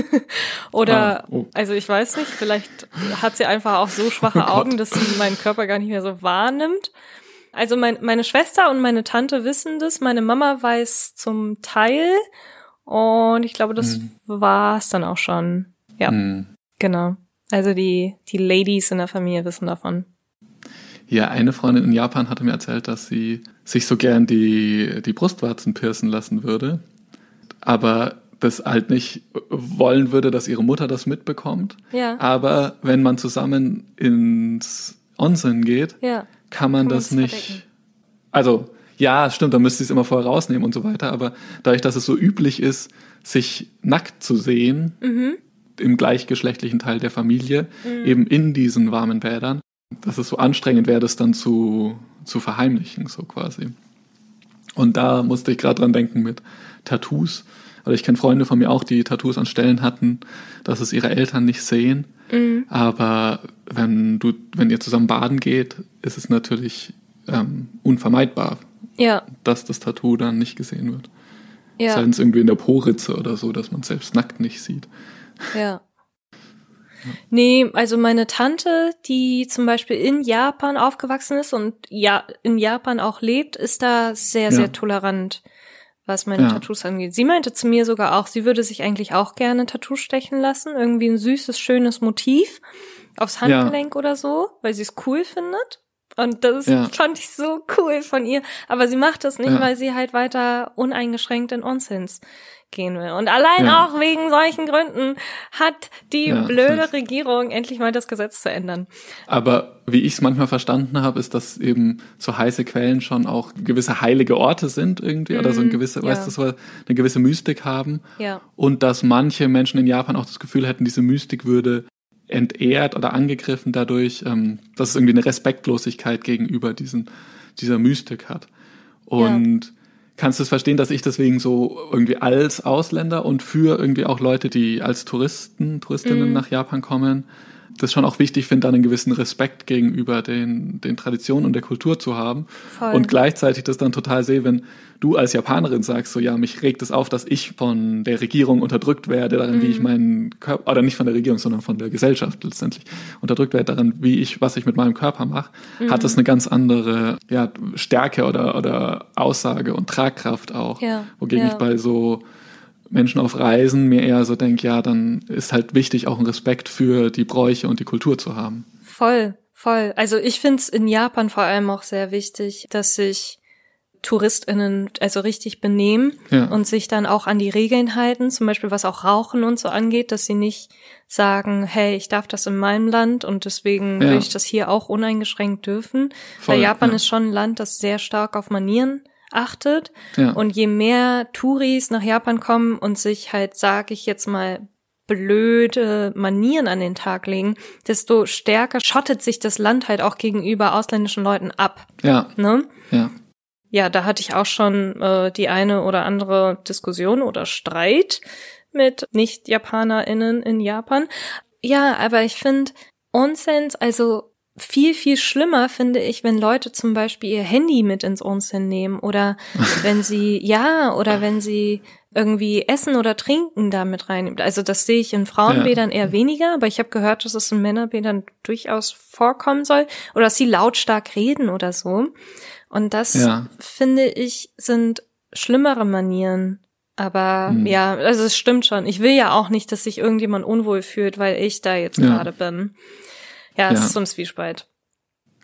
Oder, Ah, oh. also ich weiß nicht, vielleicht hat sie einfach auch so schwache Oh. Augen, dass sie meinen Körper gar nicht mehr so wahrnimmt. Also mein, meine Schwester und meine Tante wissen das. Meine Mama weiß zum Teil. Und ich glaube, das Mhm. war's dann auch schon. Ja, Hm. genau. Also die, die Ladies in der Familie wissen davon. Ja, eine Freundin in Japan hatte mir erzählt, dass sie sich so gern die, die Brustwarzen piercen lassen würde, aber das halt nicht wollen würde, dass ihre Mutter das mitbekommt. Ja. Aber wenn man zusammen ins Onsen geht, Ja. kann man Kann das nicht. verdecken. Also, ja, stimmt, dann müsste sie es immer vorher rausnehmen und so weiter, aber dadurch, dass es so üblich ist, sich nackt zu sehen, Mhm. im gleichgeschlechtlichen Teil der Familie, eben in diesen warmen Bädern, dass es so anstrengend wäre, das dann zu, zu verheimlichen, so quasi. Und da musste ich gerade dran denken mit Tattoos. Oder ich kenne Freunde von mir auch, die Tattoos an Stellen hatten, dass es ihre Eltern nicht sehen. Mhm. Aber wenn du, wenn ihr zusammen baden geht, ist es natürlich ähm, unvermeidbar, Ja. dass das Tattoo dann nicht gesehen wird. Ja. Sei es irgendwie in der Po-Ritze oder so, dass man selbst nackt nicht sieht. Ja. Nee, also meine Tante, die zum Beispiel in Japan aufgewachsen ist und ja in Japan auch lebt, ist da sehr, Ja. sehr tolerant, was meine Ja. Tattoos angeht. Sie meinte zu mir sogar auch, sie würde sich eigentlich auch gerne ein Tattoo stechen lassen, irgendwie ein süßes, schönes Motiv aufs Ja. Handgelenk oder so, weil sie es cool findet. Und das Ja. fand ich so cool von ihr. Aber sie macht das nicht, Ja. weil sie halt weiter uneingeschränkt in Onsens gehen will. Und allein Ja. auch wegen solchen Gründen hat die Ja, blöde stimmt. Regierung endlich mal das Gesetz zu ändern. Aber wie ich es manchmal verstanden habe, ist, dass eben so heiße Quellen schon auch gewisse heilige Orte sind irgendwie oder so ein Mhm, gewisse, ja. weißt du, so eine gewisse Mystik haben. Ja. Und dass manche Menschen in Japan auch das Gefühl hätten, diese Mystik würde entehrt oder angegriffen dadurch, ähm, dass es irgendwie eine Respektlosigkeit gegenüber diesen, dieser Mystik hat. Und kannst du es verstehen, dass ich deswegen so irgendwie als Ausländer und für irgendwie auch Leute, die als Touristen, Touristinnen Mhm. nach Japan kommen, das schon auch wichtig finde, dann einen gewissen Respekt gegenüber den, den Traditionen und der Kultur zu haben. Voll. Und gleichzeitig das dann total sehe, wenn du als Japanerin sagst, so ja, mich regt es auf, dass ich von der Regierung unterdrückt werde, daran, mhm. wie ich mhm. meinen Körper, oder nicht von der Regierung, sondern von der Gesellschaft letztendlich, unterdrückt werde daran, wie ich, was ich mit meinem Körper mache, mhm. hat das eine ganz andere ja, Stärke oder, oder Aussage und Tragkraft auch. Ja. Wogegen ja. ich bei so Menschen auf Reisen mir eher so denke, ja, dann ist halt wichtig, auch einen Respekt für die Bräuche und die Kultur zu haben. Voll, voll. Also ich finde es in Japan vor allem auch sehr wichtig, dass sich TouristInnen also richtig benehmen ja. und sich dann auch an die Regeln halten, zum Beispiel was auch Rauchen und so angeht, dass sie nicht sagen, hey, ich darf das in meinem Land und deswegen ja. will ich das hier auch uneingeschränkt dürfen. Voll, Weil Japan ja. ist schon ein Land, das sehr stark auf Manieren achtet. Ja. Und je mehr Touris nach Japan kommen und sich halt, sag ich jetzt mal, blöde Manieren an den Tag legen, desto stärker schottet sich das Land halt auch gegenüber ausländischen Leuten ab. Ja. Ne? Ja. Ja, da hatte ich auch schon äh, die eine oder andere Diskussion oder Streit mit Nicht-JapanerInnen in Japan. Ja, aber ich finde Onsens, also viel, viel schlimmer finde ich, wenn Leute zum Beispiel ihr Handy mit ins Onsen nehmen oder wenn sie, ja, oder wenn sie irgendwie Essen oder Trinken damit reinnehmen. Also das sehe ich in Frauenbädern ja. eher weniger, aber ich habe gehört, dass es in Männerbädern durchaus vorkommen soll oder dass sie lautstark reden oder so. Und das, ja. finde ich, sind schlimmere Manieren. Aber hm. ja, also es stimmt schon. Ich will ja auch nicht, dass sich irgendjemand unwohl fühlt, weil ich da jetzt ja. gerade bin. Ja, es ja. ist so ein Zwiespalt.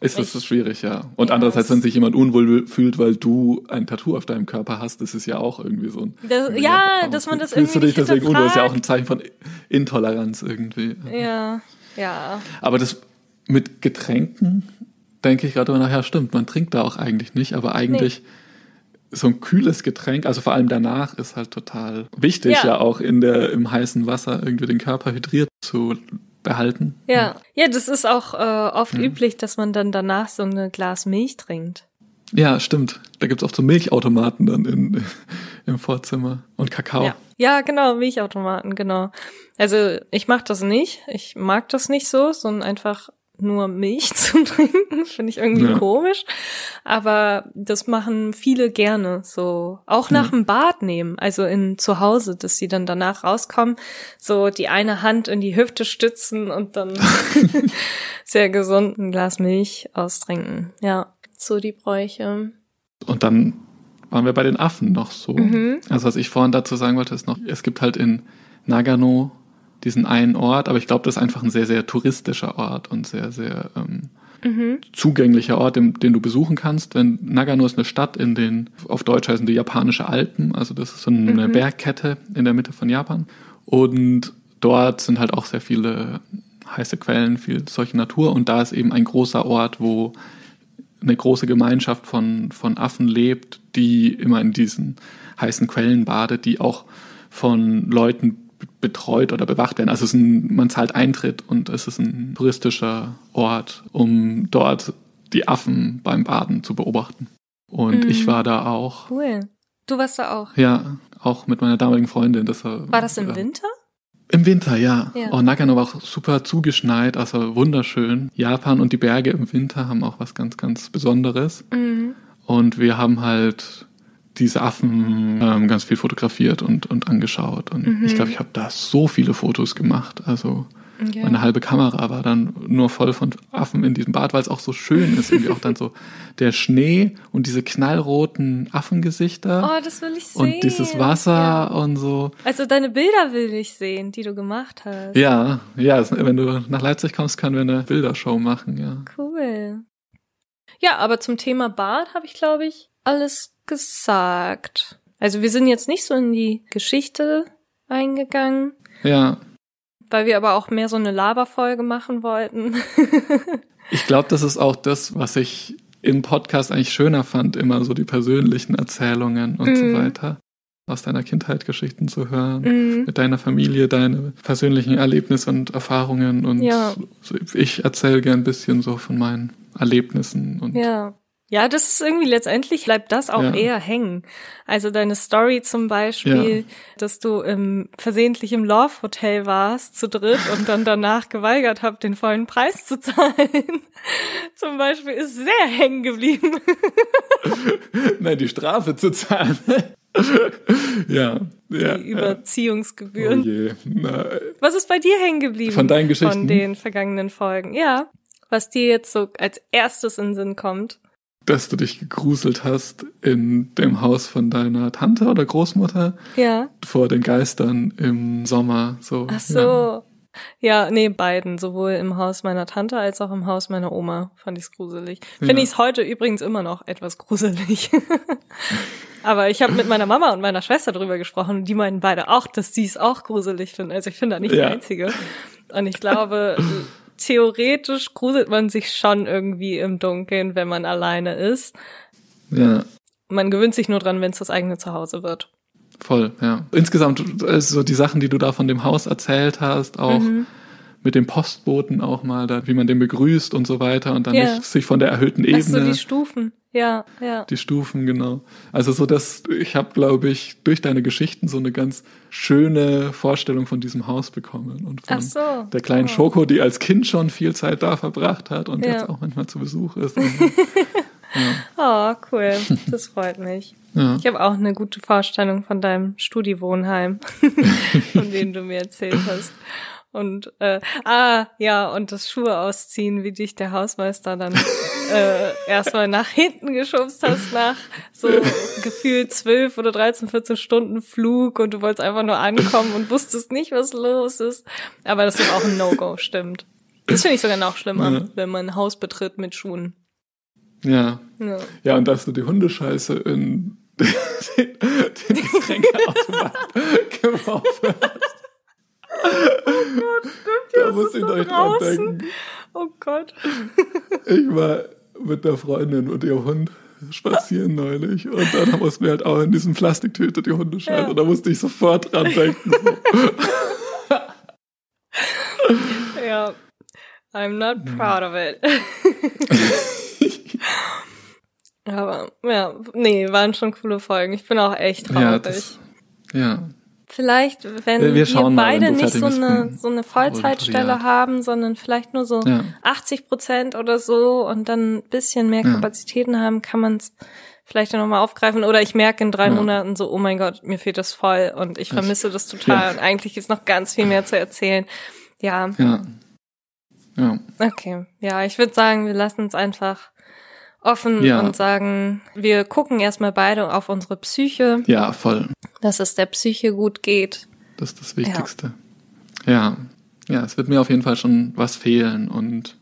Ist das so schwierig, ja. Und ja, andererseits, wenn sich jemand unwohl fühlt, weil du ein Tattoo auf deinem Körper hast, ist es ja auch irgendwie so ein. Das, ja, dass man das irgendwie. Fühlst du dich deswegen unwohl, ist ja auch ein Zeichen von Intoleranz irgendwie. Ja, ja. Aber das mit Getränken, denke ich gerade nachher, stimmt, man trinkt da auch eigentlich nicht, aber eigentlich. Nee so ein kühles Getränk, also vor allem danach, ist halt total wichtig, ja, ja auch in der, im heißen Wasser irgendwie den Körper hydriert zu behalten. Ja, ja, das ist auch äh, oft ja. üblich, dass man dann danach so ein Glas Milch trinkt. Ja, stimmt. Da gibt's auch so Milchautomaten dann in, im Vorzimmer und Kakao. Ja. ja, genau, Milchautomaten, genau. Also ich mache das nicht. Ich mag das nicht so, sondern einfach nur Milch zu trinken, finde ich irgendwie ja. komisch. Aber das machen viele gerne, so auch nach dem Bad nehmen, also in zu Hause, dass sie dann danach rauskommen, so die eine Hand in die Hüfte stützen und dann sehr gesund ein Glas Milch austrinken. Ja, so die Bräuche. Und dann waren wir bei den Affen noch so. Mhm. Also was ich vorhin dazu sagen wollte, ist noch, es gibt halt in Nagano diesen einen Ort, aber ich glaube, das ist einfach ein sehr, sehr touristischer Ort und sehr, sehr ähm, mhm. zugänglicher Ort, den, den, du besuchen kannst. Wenn Nagano ist eine Stadt in den, auf Deutsch heißen die japanische Alpen, also das ist so eine mhm. Bergkette in der Mitte von Japan. Und dort sind halt auch sehr viele heiße Quellen, viel solche Natur und da ist eben ein großer Ort, wo eine große Gemeinschaft von, von Affen lebt, die immer in diesen heißen Quellen badet, die auch von Leuten betreut oder bewacht werden. Also es ist ein, man zahlt Eintritt und es ist ein touristischer Ort, um dort die Affen beim Baden zu beobachten. Und mm. ich war da auch. Cool. Du warst da auch? Ja, auch mit meiner damaligen Freundin. Das war, war das im äh, Winter? Im Winter, ja. ja. Oh, Nagano war auch super zugeschneit, also wunderschön. Japan und die Berge im Winter haben auch was ganz, ganz Besonderes. Mhm. Und wir haben halt diese Affen ähm, ganz viel fotografiert und, und angeschaut. Und mhm. ich glaube, ich habe da so viele Fotos gemacht. Also okay. meine halbe Kamera war dann nur voll von Affen in diesem Bad, weil es auch so schön ist. Irgendwie auch dann so der Schnee und diese knallroten Affengesichter. Oh, das will ich sehen. Und dieses Wasser ja. und so. Also deine Bilder will ich sehen, die du gemacht hast. Ja, ja, wenn du nach Leipzig kommst, können wir eine Bildershow machen, ja. Cool. Ja, aber zum Thema Bad habe ich, glaube ich, alles gesagt. Also wir sind jetzt nicht so in die Geschichte eingegangen. Ja. Weil wir aber auch mehr so eine Laberfolge machen wollten. ich glaube, das ist auch das, was ich im Podcast eigentlich schöner fand, immer so die persönlichen Erzählungen und mm. so mhm. weiter. Aus deiner Kindheit Geschichten zu hören, mm. mit deiner Familie, deine persönlichen Erlebnisse und Erfahrungen und ja. ich erzähle gern ein bisschen so von meinen Erlebnissen und ja. Ja, das ist irgendwie letztendlich bleibt das auch Ja. eher hängen. Also deine Story zum Beispiel, Ja. dass du im, versehentlich im Love Hotel warst zu dritt und dann danach geweigert habt, den vollen Preis zu zahlen. zum Beispiel ist sehr hängen geblieben. Nein, die Strafe zu zahlen. ja, ja. Die ja. Oh Überziehungsgebühren. je. Na, Was ist bei dir hängen geblieben? Von deinen Geschichten? Von den vergangenen Folgen. Ja. Was dir jetzt so als erstes in den Sinn kommt. Dass du dich gegruselt hast in dem Haus von deiner Tante oder Großmutter Ja. vor den Geistern im Sommer. So. Ach so. Ja. nee, beiden. Sowohl im Haus meiner Tante als auch im Haus meiner Oma fand ich's gruselig. Finde Ja. ich's heute übrigens immer noch etwas gruselig. Aber ich habe mit meiner Mama und meiner Schwester drüber gesprochen und die meinen beide auch, dass sie es auch gruselig finden. Also ich bin da nicht die Ja. Einzige. Und ich glaube, theoretisch gruselt man sich schon irgendwie im Dunkeln, wenn man alleine ist. Ja. Man gewöhnt sich nur dran, wenn es das eigene Zuhause wird. Voll, ja. Insgesamt, also die Sachen, die du da von dem Haus erzählt hast, auch Mhm. Mit dem Postboten auch mal, da, wie man den begrüßt und so weiter und dann Ja. nicht sich von der erhöhten Ach so, Ebene, die Stufen. Ja, ja. die Stufen, genau. Also so, dass ich habe, glaube ich, durch deine Geschichten so eine ganz schöne Vorstellung von diesem Haus bekommen und von Ach so. der kleinen Oh. Schoko, die als Kind schon viel Zeit da verbracht hat und Ja. jetzt auch manchmal zu Besuch ist. Oh, cool. Das freut mich. ja. Ich habe auch eine gute Vorstellung von deinem Studiwohnheim, von dem du mir erzählt hast. Und äh, ah, ja, und das Schuhe ausziehen, wie dich der Hausmeister dann äh, erstmal nach hinten geschubst hast nach so gefühlt zwölf oder 13, 14 Stunden Flug und du wolltest einfach nur ankommen und wusstest nicht, was los ist. Aber das ist auch ein No-Go, stimmt. Das finde ich sogar noch schlimmer, Ja. wenn man ein Haus betritt mit Schuhen. ja. Ja. Ja, und dass du die Hundescheiße in den, den Getränkeautomat geworfen hast. Da das muss ist ich so euch dran draußen. denken. Oh Gott. Ich war mit der Freundin und ihrem Hund spazieren neulich und dann mussten wir halt auch in diesem Plastiktüte die Hundescheiße. Ja. Und da musste ich sofort dran denken. Ja. I'm not proud of it. Aber ja, nee, waren schon coole Folgen. Ich bin auch echt traurig. ja, das, ja, vielleicht, wenn Wir- wir, wir mal, beide du nicht fertig so eine, so eine Vollzeitstelle haben, sondern vielleicht nur so ja. 80 Prozent oder so und dann ein bisschen mehr Ja. Kapazitäten haben, kann man es vielleicht dann nochmal aufgreifen. Oder ich merke in drei Ja. Monaten so, oh mein Gott, mir fehlt das voll und ich vermisse das total Ja. und eigentlich ist noch ganz viel mehr zu erzählen. Ja, Ja. Ja. Okay, ja, ich würde sagen, wir lassen uns einfach offen Ja. und sagen, wir gucken erstmal beide auf unsere Psyche, Ja, voll. dass es der Psyche gut geht. Das ist das Wichtigste. Ja. ja. es wird mir auf jeden Fall schon was fehlen. Und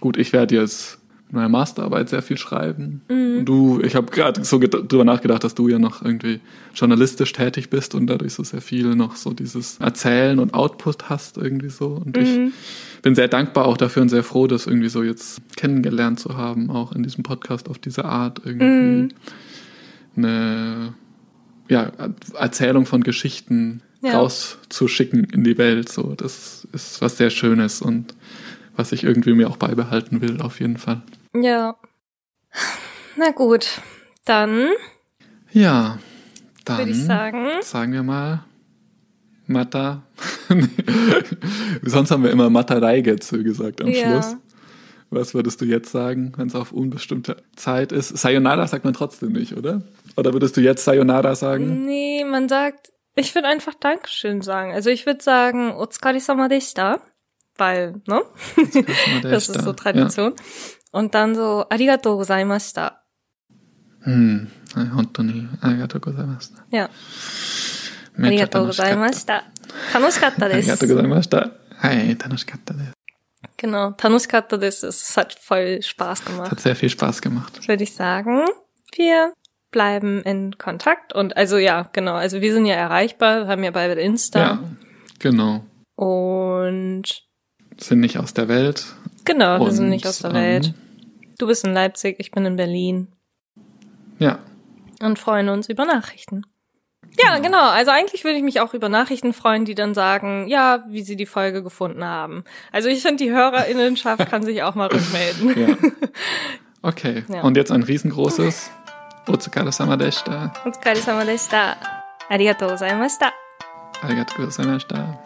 gut, ich werde jetzt meiner Masterarbeit sehr viel schreiben. Und du, ich habe gerade so drüber nachgedacht, dass du ja noch irgendwie journalistisch tätig bist und dadurch so sehr viel noch so dieses Erzählen und Output hast irgendwie so. Und ich bin sehr dankbar auch dafür und sehr froh, das irgendwie so jetzt kennengelernt zu haben, auch in diesem Podcast auf diese Art irgendwie eine ja, Erzählung von Geschichten Ja. rauszuschicken in die Welt. So, das ist was sehr Schönes und was ich irgendwie mir auch beibehalten will, auf jeden Fall. Ja. Na gut, dann Ja, dann würde ich sagen, sagen wir mal Mata. Sonst haben wir immer Matareigetsu gesagt am Ja. Schluss. Was würdest du jetzt sagen, wenn es auf unbestimmte Zeit ist? Sayonara sagt man trotzdem nicht, oder? Oder würdest du jetzt Sayonara sagen? nee, man sagt, ich würde einfach Dankeschön sagen. Also ich würde sagen, Otsukarisama deshita, weil, ne? Das ist so Tradition. Und dann so, arigatou gozaimashita. Ja. Hm. 本当にありがとうございました。 Ja, めっちゃありがとうご楽しかったざいました。楽しかったでありがとうごす。ざいました。はい、楽しかったです。 Genau, 楽しかったです。Es hat voll Spaß gemacht. Hat sehr viel Spaß gemacht. würde ich sagen, wir bleiben in Kontakt. Und also ja, genau, also wir sind ja erreichbar, haben ja beide Insta. Ja, genau. Und Sind nicht aus der Welt. Genau, Und, wir sind nicht aus der Welt. Ähm, du bist in Leipzig, ich bin in Berlin. Ja. Und freuen uns über Nachrichten. Ja, genau. genau. Also eigentlich würde ich mich auch über Nachrichten freuen, die dann sagen, ja, wie sie die Folge gefunden haben. Also ich finde, die Hörerinnenschaft kann sich auch mal rückmelden. Ja. Okay. Ja. Und jetzt ein riesengroßes Otsukare Samadeshita. Otsukare Samadeshita. Arigatou gozaimashita. Arigatou gozaimashita.